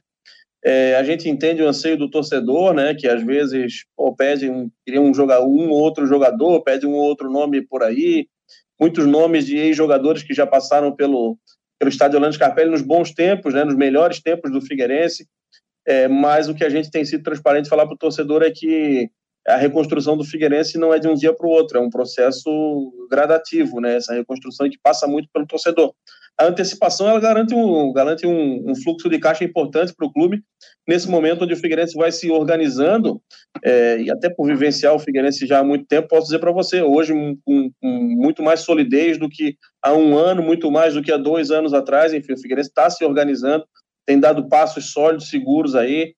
É, a gente entende o anseio do torcedor, né? Que às vezes pô, pede um, queria um um ou outro jogador, pede um ou outro nome por aí, muitos nomes de ex-jogadores que já passaram pelo pelo estádio Orlando Scarpelli nos bons tempos, né, nos melhores tempos do Figueirense, é, mas o que a gente tem sido transparente falar para o torcedor é que a reconstrução do Figueirense não é de um dia para o outro, é um processo gradativo, né, essa reconstrução que passa muito pelo torcedor a antecipação ela garante um, garante um, um fluxo de caixa importante para o clube. Nesse momento onde o Figueirense vai se organizando é, e até por vivenciar o Figueirense já há muito tempo posso dizer para você hoje com, com, muito mais solidez do que há um ano muito mais do que há dois anos atrás. Enfim o Figueirense está se organizando tem dado passos sólidos seguros aí.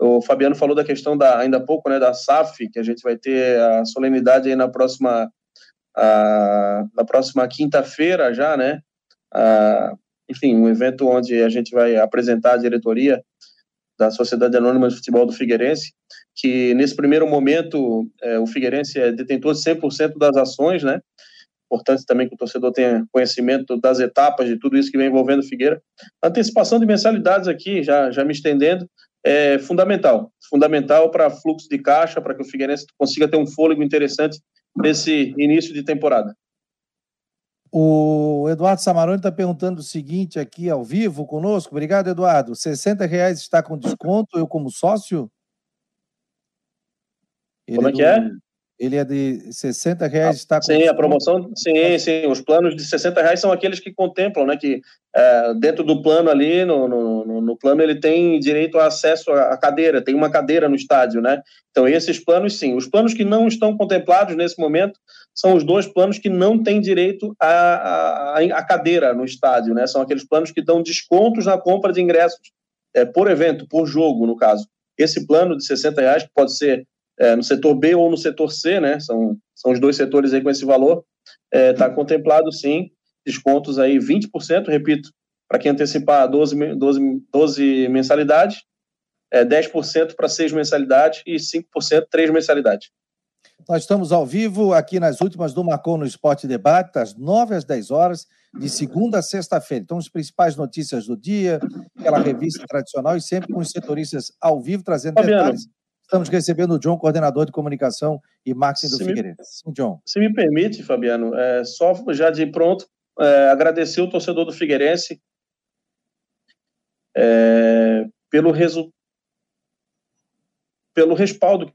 O Fabiano falou da questão da ainda há pouco né da SAF que a gente vai ter a solenidade aí na próxima a, na próxima quinta-feira já né ah, enfim, um evento onde a gente vai apresentar a diretoria da Sociedade Anônima de Futebol do Figueirense, que nesse primeiro momento é, o Figueirense é detentor de 100% das ações, né? Importante também que o torcedor tenha conhecimento das etapas de tudo isso que vem envolvendo o Figueira. A antecipação de mensalidades aqui, já, já me estendendo, é fundamental. Fundamental para fluxo de caixa, para que o Figueirense consiga ter um fôlego interessante nesse início de temporada. O Eduardo Samaroni está perguntando o seguinte aqui ao vivo conosco. Obrigado, Eduardo. 60 reais está com desconto, eu como sócio? Ele Como é, que é? Ele é de 60 reais, está com Sim, desconto. a promoção, sim, sim. Os planos de 60 reais são aqueles que contemplam, né? Que é, dentro do plano ali, no, no, no, plano, ele tem direito a acesso à cadeira, tem uma cadeira no estádio, né? Então, esses planos, sim. Os planos que não estão contemplados nesse momento são os dois planos que não têm direito à, à, cadeira no estádio, né? São aqueles planos que dão descontos na compra de ingressos é, por evento, por jogo, no caso. Esse plano de 60 reais, que pode ser é, no setor B ou no setor C, né? São, são os dois setores aí com esse valor. Está é, tá contemplado, sim, descontos aí 20%, repito, para quem antecipar 12, 12, 12 mensalidades, é, 10% para seis mensalidades e 5% três mensalidades. Nós estamos ao vivo aqui nas últimas do Marcon no Esporte Debate, das 9 às 10 horas, de segunda a sexta-feira. Então, as principais notícias do dia, aquela revista tradicional e sempre com os setoristas ao vivo, trazendo Fabiano, detalhes. Estamos recebendo o John, coordenador de comunicação e marketing do Figueiredo. Sim, John. Se me permite, Fabiano, é, só já de pronto, é, agradecer o torcedor do Figueirense é, pelo, resu... pelo respaldo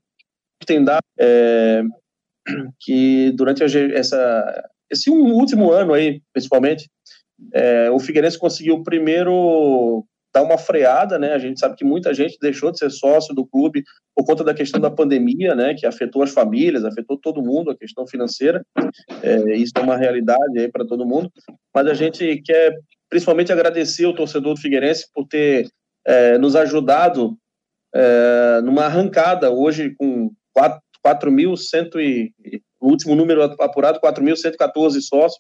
tem dado, é, que durante essa, esse último ano aí, principalmente, é, o Figueirense conseguiu primeiro dar uma freada, né? A gente sabe que muita gente deixou de ser sócio do clube por conta da questão da pandemia, né? Que afetou as famílias, afetou todo mundo, a questão financeira. É, isso é uma realidade aí para todo mundo. Mas a gente quer principalmente agradecer o torcedor do Figueirense por ter é, nos ajudado é, numa arrancada hoje com 4.100 e o último número apurado 4.114 sócios.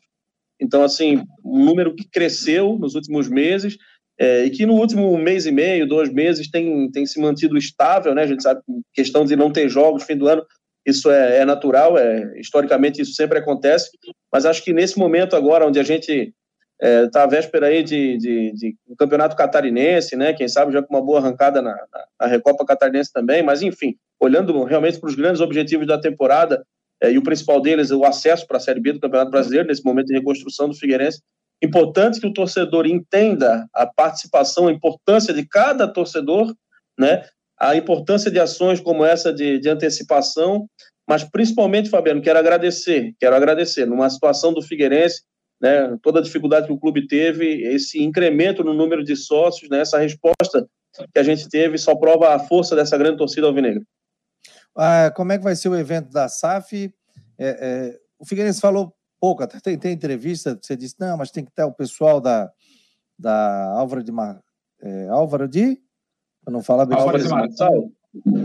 Então assim, um número que cresceu nos últimos meses é, e que no último mês e meio, dois meses, tem, tem se mantido estável, né? A gente sabe questão de não ter jogos fim do ano, isso é, é natural, é, historicamente isso sempre acontece, mas acho que nesse momento agora, onde a gente é, tá à véspera aí de, de, de, um campeonato catarinense, né? Quem sabe já com uma boa arrancada na, na, na Recopa Catarinense também, mas enfim, olhando realmente para os grandes objetivos da temporada, é, e o principal deles, o acesso para a Série B do Campeonato Brasileiro, nesse momento de reconstrução do Figueirense, Importante que o torcedor entenda a participação, a importância de cada torcedor, né? A importância de ações como essa de, de antecipação, mas principalmente, Fabiano, quero agradecer, quero agradecer, numa situação do Figueirense, né, toda a dificuldade que o clube teve, esse incremento no número de sócios, né, essa resposta que a gente teve só prova a força dessa grande torcida alvinegra. Ah, como é que vai ser o evento da SAF? É, é, o Figueirense falou pouco. Até tem, tem entrevista, você disse, não, mas tem que ter o pessoal da, da Álvaro de Mar... É, Álvaro de. Eu não falo bem. Álvaro de Marçal.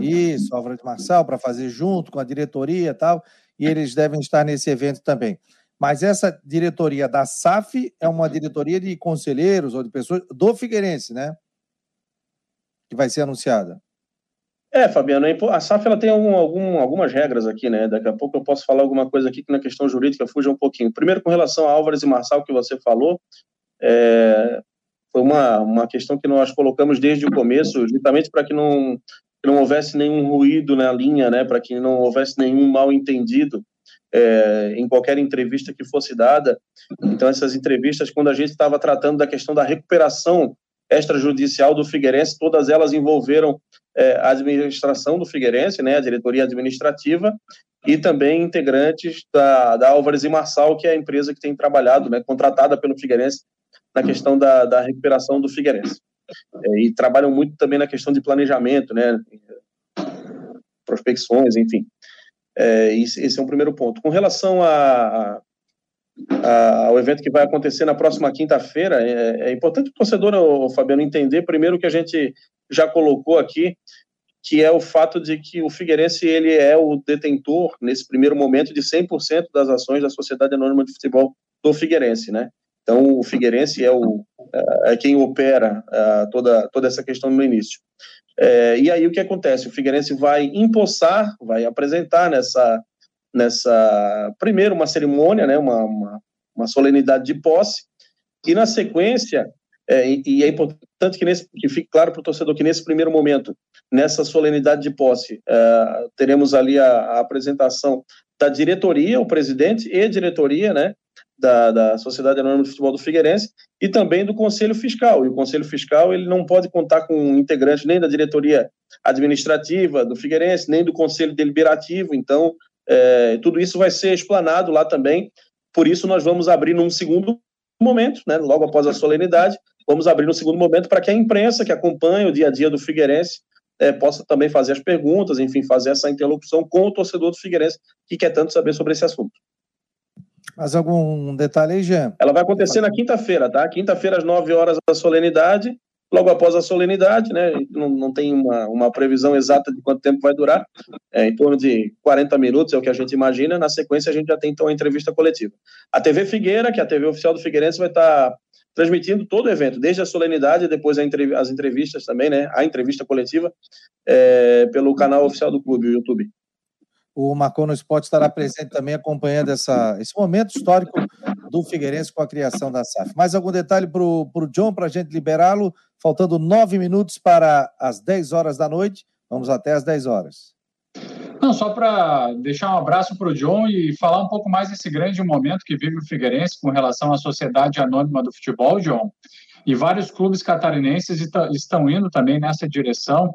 Isso, Álvaro de Marçal, para fazer junto com a diretoria e tal. E eles devem estar nesse evento também. Mas essa diretoria da SAF é uma diretoria de conselheiros ou de pessoas do Figueirense, né? Que vai ser anunciada. É, Fabiano, a SAF ela tem algum, algum, algumas regras aqui, né? Daqui a pouco eu posso falar alguma coisa aqui que na questão jurídica fuja um pouquinho. Primeiro, com relação a Álvares e Marçal, que você falou, é, foi uma, uma questão que nós colocamos desde o começo, justamente para que não, que não houvesse nenhum ruído na linha, né? Para que não houvesse nenhum mal entendido é, em qualquer entrevista que fosse dada. Então, essas entrevistas, quando a gente estava tratando da questão da recuperação extrajudicial do Figueirense, todas elas envolveram é, a administração do Figueirense, né, a diretoria administrativa, e também integrantes da, da Álvares e Marçal, que é a empresa que tem trabalhado, né, contratada pelo Figueirense, na questão da, da recuperação do Figueirense. É, e trabalham muito também na questão de planejamento, né, prospecções, enfim. É, esse é um primeiro ponto. Com relação a, a ao evento que vai acontecer na próxima quinta-feira. É, é, importante o torcedor, o Fabiano, entender primeiro que a gente já colocou aqui, que é o fato de que o Figueirense ele é o detentor, nesse primeiro momento, de 100% das ações da Sociedade Anônima de Futebol do Figueirense, né? Então, o Figueirense é, o, é, quem opera é, toda, toda essa questão no início. É, e aí o que acontece? O Figueirense vai empossar, vai apresentar nessa, nessa primeiro uma cerimônia, né, uma, uma, uma solenidade de posse, e na sequência, é, e, é importante que, nesse, que fique claro para o torcedor que nesse primeiro momento, nessa solenidade de posse, é, teremos ali a, a, apresentação da diretoria, o presidente e diretoria, né, da, da Sociedade Anônima de Futebol do Figueirense e também do Conselho Fiscal. E o Conselho Fiscal ele não pode contar com integrantes nem da diretoria administrativa do Figueirense, nem do Conselho Deliberativo. Então, é, tudo isso vai ser explanado lá também. Por isso, nós vamos abrir num segundo momento, né, logo após a solenidade, vamos abrir no segundo momento para que a imprensa que acompanha o dia a dia do Figueirense é, possa também fazer as perguntas, enfim, fazer essa interlocução com o torcedor do Figueirense que quer tanto saber sobre esse assunto. Mais algum detalhe aí, Jean? Ela vai acontecer na quinta-feira, tá? Quinta-feira, às 9 horas da solenidade. Logo após a solenidade, né? Não, não tem uma, uma previsão exata de quanto tempo vai durar, é, em torno de 40 minutos é o que a gente imagina. Na sequência, a gente já tem então a entrevista coletiva. A TV Figueira, que é a TV oficial do Figueirense, vai estar transmitindo todo o evento, desde a solenidade, depois as entrevistas também, né? A entrevista coletiva, é, pelo canal oficial do clube, o YouTube. O Marcon no Esporte estará presente também acompanhando essa, esse momento histórico do Figueirense com a criação da SAF. Mais algum detalhe para o John, para a gente liberá-lo? Faltando nove minutos para as 10 horas da noite. Vamos até as 10 horas. Não, só para deixar um abraço para o John e falar um pouco mais desse grande momento que vive o Figueirense com relação à sociedade anônima do futebol, John. E vários clubes catarinenses estão indo também nessa direção.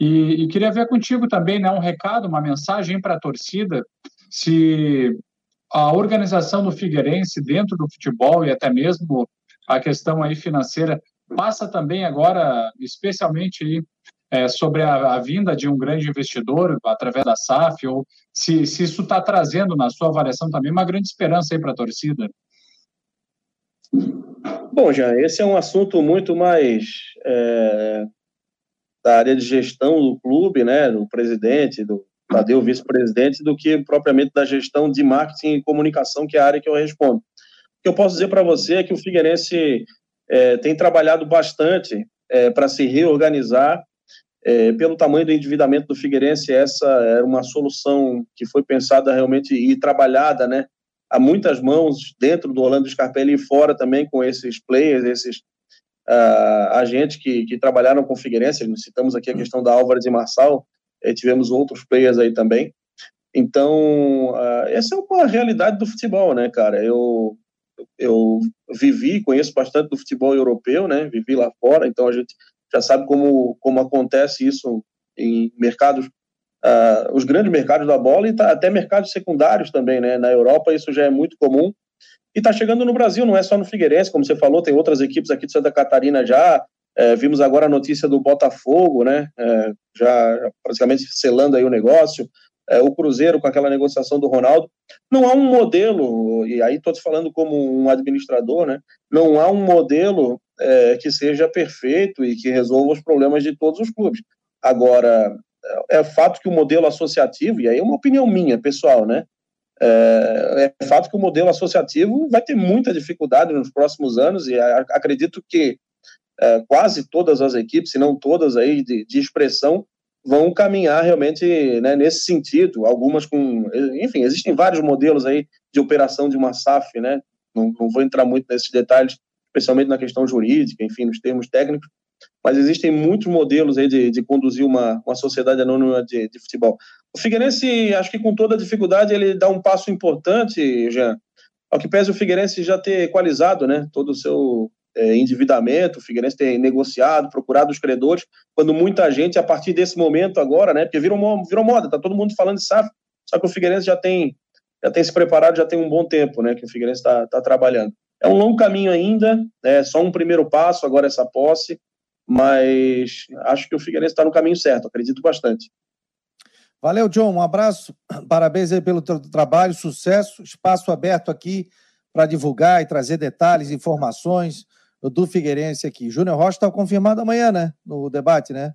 E, e queria ver contigo também né, um recado, uma mensagem para a torcida, se a organização do Figueirense dentro do futebol e até mesmo a questão aí financeira passa também agora, especialmente aí, é, sobre a, a, vinda de um grande investidor através da SAF, ou se, se isso está trazendo na sua avaliação também uma grande esperança aí para a torcida. Bom, já esse é um assunto muito mais é, da área de gestão do clube, né, do presidente, do Tadeu, vice-presidente, do que propriamente da gestão de marketing e comunicação, que é a área que eu respondo. O que eu posso dizer para você é que o Figueirense é, tem trabalhado bastante é, para se reorganizar. É, pelo tamanho do endividamento do Figueirense, essa era uma solução que foi pensada realmente e trabalhada, né, a muitas mãos dentro do Orlando Scarpelli e fora também com esses players, esses uh, agentes que, que trabalharam com Figueirense, citamos aqui a questão da Álvares e Marçal, eh, tivemos outros players aí também. Então, uh, essa é uma realidade do futebol, né, cara? Eu, eu vivi, conheço bastante do futebol europeu, né? Vivi lá fora, então a gente já sabe como, como acontece isso em mercados, uh, os grandes mercados da bola e tá, até mercados secundários também, né? Na Europa isso já é muito comum e está chegando no Brasil, não é só no Figueirense, como você falou, tem outras equipes aqui de Santa Catarina já. É, vimos agora a notícia do Botafogo, né? É, já praticamente selando aí o negócio. É, o Cruzeiro com aquela negociação do Ronaldo. Não há um modelo, e aí estou te falando como um administrador, né? Não há um modelo é, que seja perfeito e que resolva os problemas de todos os clubes. Agora, é, é fato que o modelo associativo, e aí é uma opinião minha, pessoal, né? É, é, fato que o modelo associativo vai ter muita dificuldade nos próximos anos e acredito que é, quase todas as equipes, se não todas aí de, de expressão, vão caminhar realmente né, nesse sentido. Algumas com, enfim, existem vários modelos aí de operação de uma SAF, né? Não, não vou entrar muito nesses detalhes, especialmente na questão jurídica, enfim, nos termos técnicos, mas existem muitos modelos aí de, de conduzir uma, uma sociedade anônima de, de, futebol. O Figueirense, acho que com toda a dificuldade, ele dá um passo importante, Jean, ao que pese o Figueirense já ter equalizado né, todo o seu é, endividamento, o Figueirense ter negociado, procurado os credores, quando muita gente, a partir desse momento agora, né, porque virou, virou moda, está todo mundo falando de SAF, só que o Figueirense já tem, já tem se preparado, já tem um bom tempo né, que o Figueirense está tá trabalhando. É um longo caminho ainda, é só um primeiro passo, agora essa posse, mas acho que o Figueirense está no caminho certo, acredito bastante. Valeu, John, um abraço, [clears throat] parabéns aí pelo teu trabalho, sucesso, espaço aberto aqui para divulgar e trazer detalhes, informações do Figueirense aqui. Júnior Rocha está confirmado amanhã, né, no debate, né?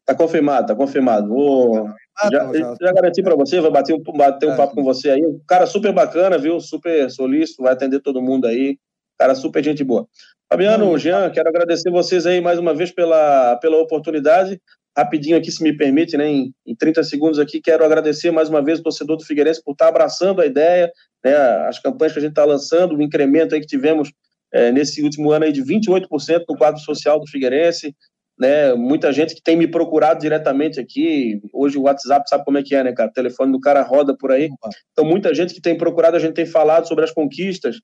Está confirmado, está confirmado. Vou... Tá já, já... já garanti para você, vou bater um, bater um é, papo com você aí. Cara super bacana, viu? Super solícito, vai atender todo mundo aí. Cara super gente boa. Fabiano, Jean, quero agradecer vocês aí mais uma vez pela, pela oportunidade. Rapidinho aqui, se me permite, né, em, em 30 segundos aqui, quero agradecer mais uma vez o torcedor do Figueirense por estar abraçando a ideia, né, as campanhas que a gente está lançando, o incremento aí que tivemos é, nesse último ano aí de 28% no quadro social do Figueirense, né, muita gente que tem me procurado diretamente aqui, hoje o WhatsApp sabe como é que é, né, cara, o telefone do cara roda por aí, então muita gente que tem procurado, a gente tem falado sobre as conquistas,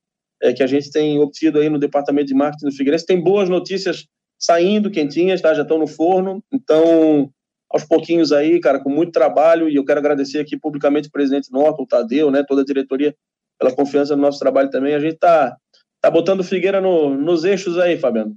é, que a gente tem obtido aí no departamento de marketing do Figueirense. Tem boas notícias saindo, quentinhas, tá? já estão no forno. Então, aos pouquinhos aí, cara, com muito trabalho, e eu quero agradecer aqui publicamente o presidente Norton, o Tadeu, né, toda a diretoria, pela confiança no nosso trabalho também. A gente está tá botando Figueira no, nos eixos aí, Fabiano.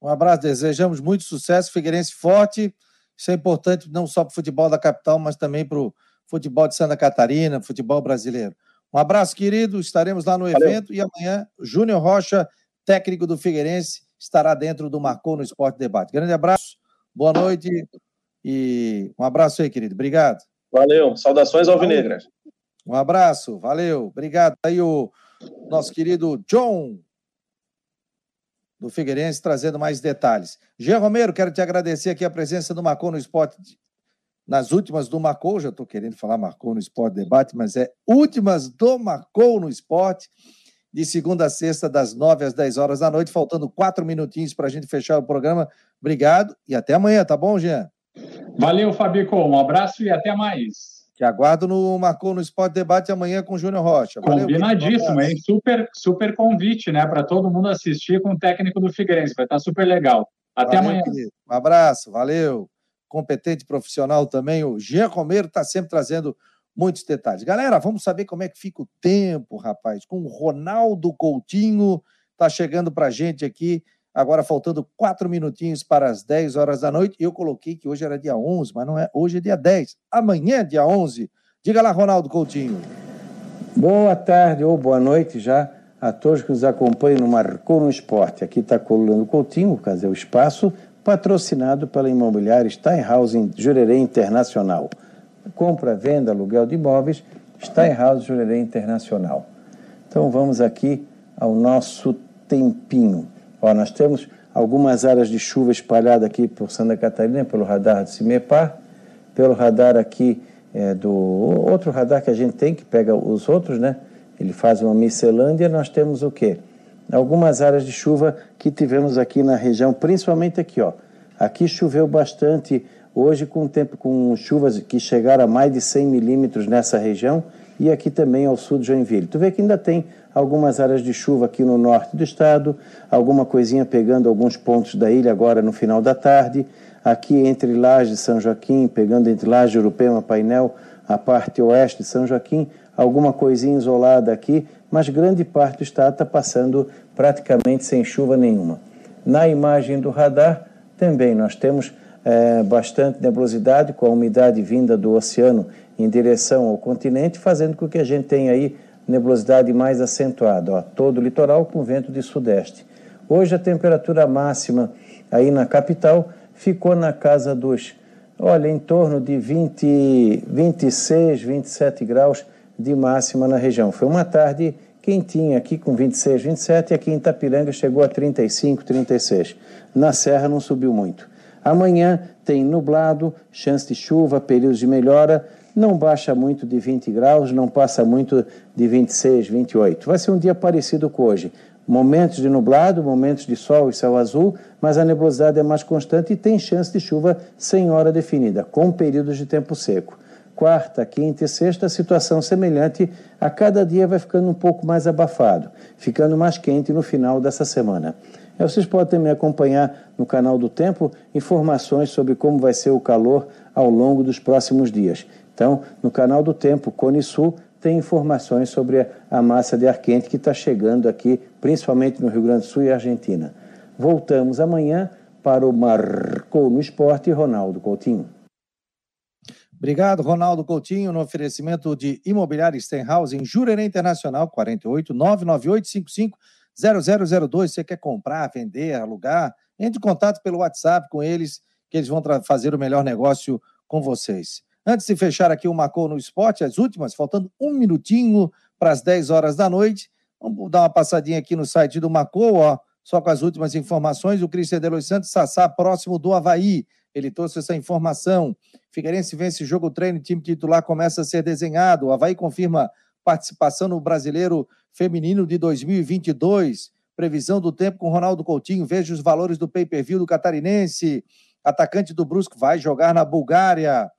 Um abraço, desejamos muito sucesso, Figueirense forte. Isso é importante não só para o futebol da capital, mas também para o futebol de Santa Catarina, futebol brasileiro. Um abraço, querido. Estaremos lá no Valeu. evento e amanhã, Júnior Rocha, técnico do Figueirense, estará dentro do Marcou no Esporte Debate. Grande abraço, boa noite e um abraço aí, querido. Obrigado. Valeu. Saudações alvinegras. Um abraço, valeu. Obrigado. Aí o nosso querido John do Figueirense trazendo mais detalhes. Jean Romero, quero te agradecer aqui a presença do Marcou no Esporte nas últimas do Marcou, já estou querendo falar Marcou no Esporte Debate, mas é últimas do Marcou no Esporte, de segunda a sexta, das nove às dez horas da noite, faltando quatro minutinhos para a gente fechar o programa. Obrigado e até amanhã, tá bom, Jean? Valeu, Fabico. Um abraço e até mais. Te aguardo no Marcou no Esporte Debate amanhã com o Júnior Rocha. Valeu, Combinadíssimo, hein? Super, super convite, né? Para todo mundo assistir com o técnico do Figueirense. Vai estar super legal. Até valeu, amanhã. Querido. Um abraço, valeu competente profissional também, o Jean Romero está sempre trazendo muitos detalhes. Galera, vamos saber como é que fica o tempo, rapaz, com o Ronaldo Coutinho, está chegando para a gente aqui, agora faltando quatro minutinhos para as 10 horas da noite. Eu coloquei que hoje era dia 11, mas não é, hoje é dia 10. Amanhã é dia 11. Diga lá, Ronaldo Coutinho. Boa tarde ou boa noite já a todos que nos acompanham no Marcou no Esporte. Aqui está Colando Coutinho, o Casal Espaço, patrocinado pela imobiliária Steinhaus Jurerê Internacional. Compra, venda, aluguel de imóveis, Steinhaus Jurerê Internacional. Então vamos aqui ao nosso tempinho. Ó, nós temos algumas áreas de chuva espalhadas aqui por Santa Catarina, pelo radar de Cimepar, pelo radar aqui é, do outro radar que a gente tem, que pega os outros, né? Ele faz uma miscelânea, nós temos o quê? algumas áreas de chuva que tivemos aqui na região, principalmente aqui, ó. Aqui choveu bastante hoje com tempo com chuvas que chegaram a mais de 100 milímetros nessa região e aqui também ao sul de Joinville. Tu vê que ainda tem algumas áreas de chuva aqui no norte do estado, alguma coisinha pegando alguns pontos da ilha agora no final da tarde, aqui entre Laje e São Joaquim, pegando entre Laje, Urupema, Painel, a parte oeste de São Joaquim, alguma coisinha isolada aqui, mas grande parte do estado está passando praticamente sem chuva nenhuma. Na imagem do radar, também nós temos é, bastante nebulosidade com a umidade vinda do oceano em direção ao continente, fazendo com que a gente tenha aí nebulosidade mais acentuada, ó, todo o litoral com vento de sudeste. Hoje a temperatura máxima aí na capital ficou na casa dos, olha, em torno de 20, 26, 27 graus de máxima na região. Foi uma tarde quentinha aqui com 26, 27 e aqui em Itapiranga chegou a 35, 36. Na Serra não subiu muito. Amanhã tem nublado, chance de chuva, períodos de melhora, não baixa muito de 20 graus, não passa muito de 26, 28. Vai ser um dia parecido com hoje. Momentos de nublado, momentos de sol e céu azul, mas a nebulosidade é mais constante e tem chance de chuva sem hora definida, com períodos de tempo seco quarta, quinta e sexta, situação semelhante, a cada dia vai ficando um pouco mais abafado, ficando mais quente no final dessa semana. E vocês podem também acompanhar no canal do Tempo informações sobre como vai ser o calor ao longo dos próximos dias. Então, no canal do Tempo, Cone Sul, tem informações sobre a massa de ar quente que está chegando aqui, principalmente no Rio Grande do Sul e Argentina. Voltamos amanhã para o Marcou no Esporte, Ronaldo Coutinho. Obrigado, Ronaldo Coutinho, no oferecimento de Imobiliária Stenhouse em Jurerê Internacional, 48 99855 0002. Você quer comprar, vender, alugar? Entre em contato pelo WhatsApp com eles, que eles vão fazer o melhor negócio com vocês. Antes de fechar aqui o Macou no Esporte, as últimas, faltando um minutinho para as 10 horas da noite, vamos dar uma passadinha aqui no site do Macou, ó, só com as últimas informações. O Cristian de Los Santos, Sassá, próximo do Havaí. Ele trouxe essa informação. Figueirense vence jogo treino, time titular começa a ser desenhado. O Havaí confirma participação no Brasileiro Feminino de 2022. Previsão do tempo com Ronaldo Coutinho. Veja os valores do pay-per-view do Catarinense. Atacante do Brusco vai jogar na Bulgária.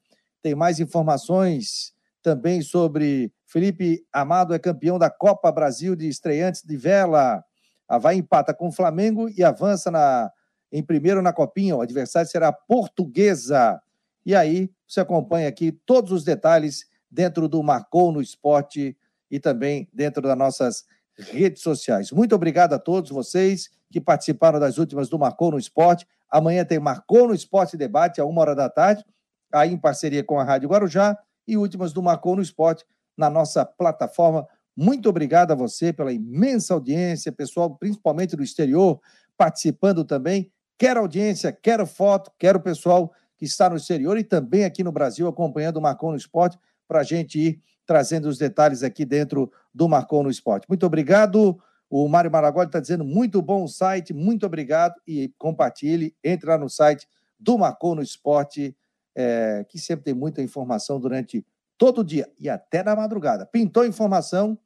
Tem mais informações também sobre Felipe Amado é campeão da Copa Brasil de estreantes de vela. Havaí empata com o Flamengo e avança na em primeiro na Copinha. O adversário será a Portuguesa. E aí você acompanha aqui todos os detalhes dentro do Marcou no Esporte e também dentro das nossas redes sociais. Muito obrigado a todos vocês que participaram das últimas do Marcou no Esporte. Amanhã tem Marcou no Esporte Debate, a uma hora da tarde, aí em parceria com a Rádio Guarujá, e últimas do Marcou no Esporte na nossa plataforma Muito obrigado a você pela imensa audiência, pessoal, principalmente do exterior, participando também. Quero audiência, quero foto, quero pessoal que está no exterior e também aqui no Brasil acompanhando o Marcon no Esporte para a gente ir trazendo os detalhes aqui dentro do Marcon no Esporte. Muito obrigado. O Mário Maragoli está dizendo muito bom o site, muito obrigado e compartilhe, entre lá no site do Marcon no Esporte, é, que sempre tem muita informação durante todo o dia e até na madrugada. Pintou informação,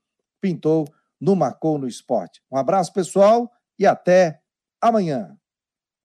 pintou no Marcon no Esporte. Um abraço, pessoal, e até amanhã.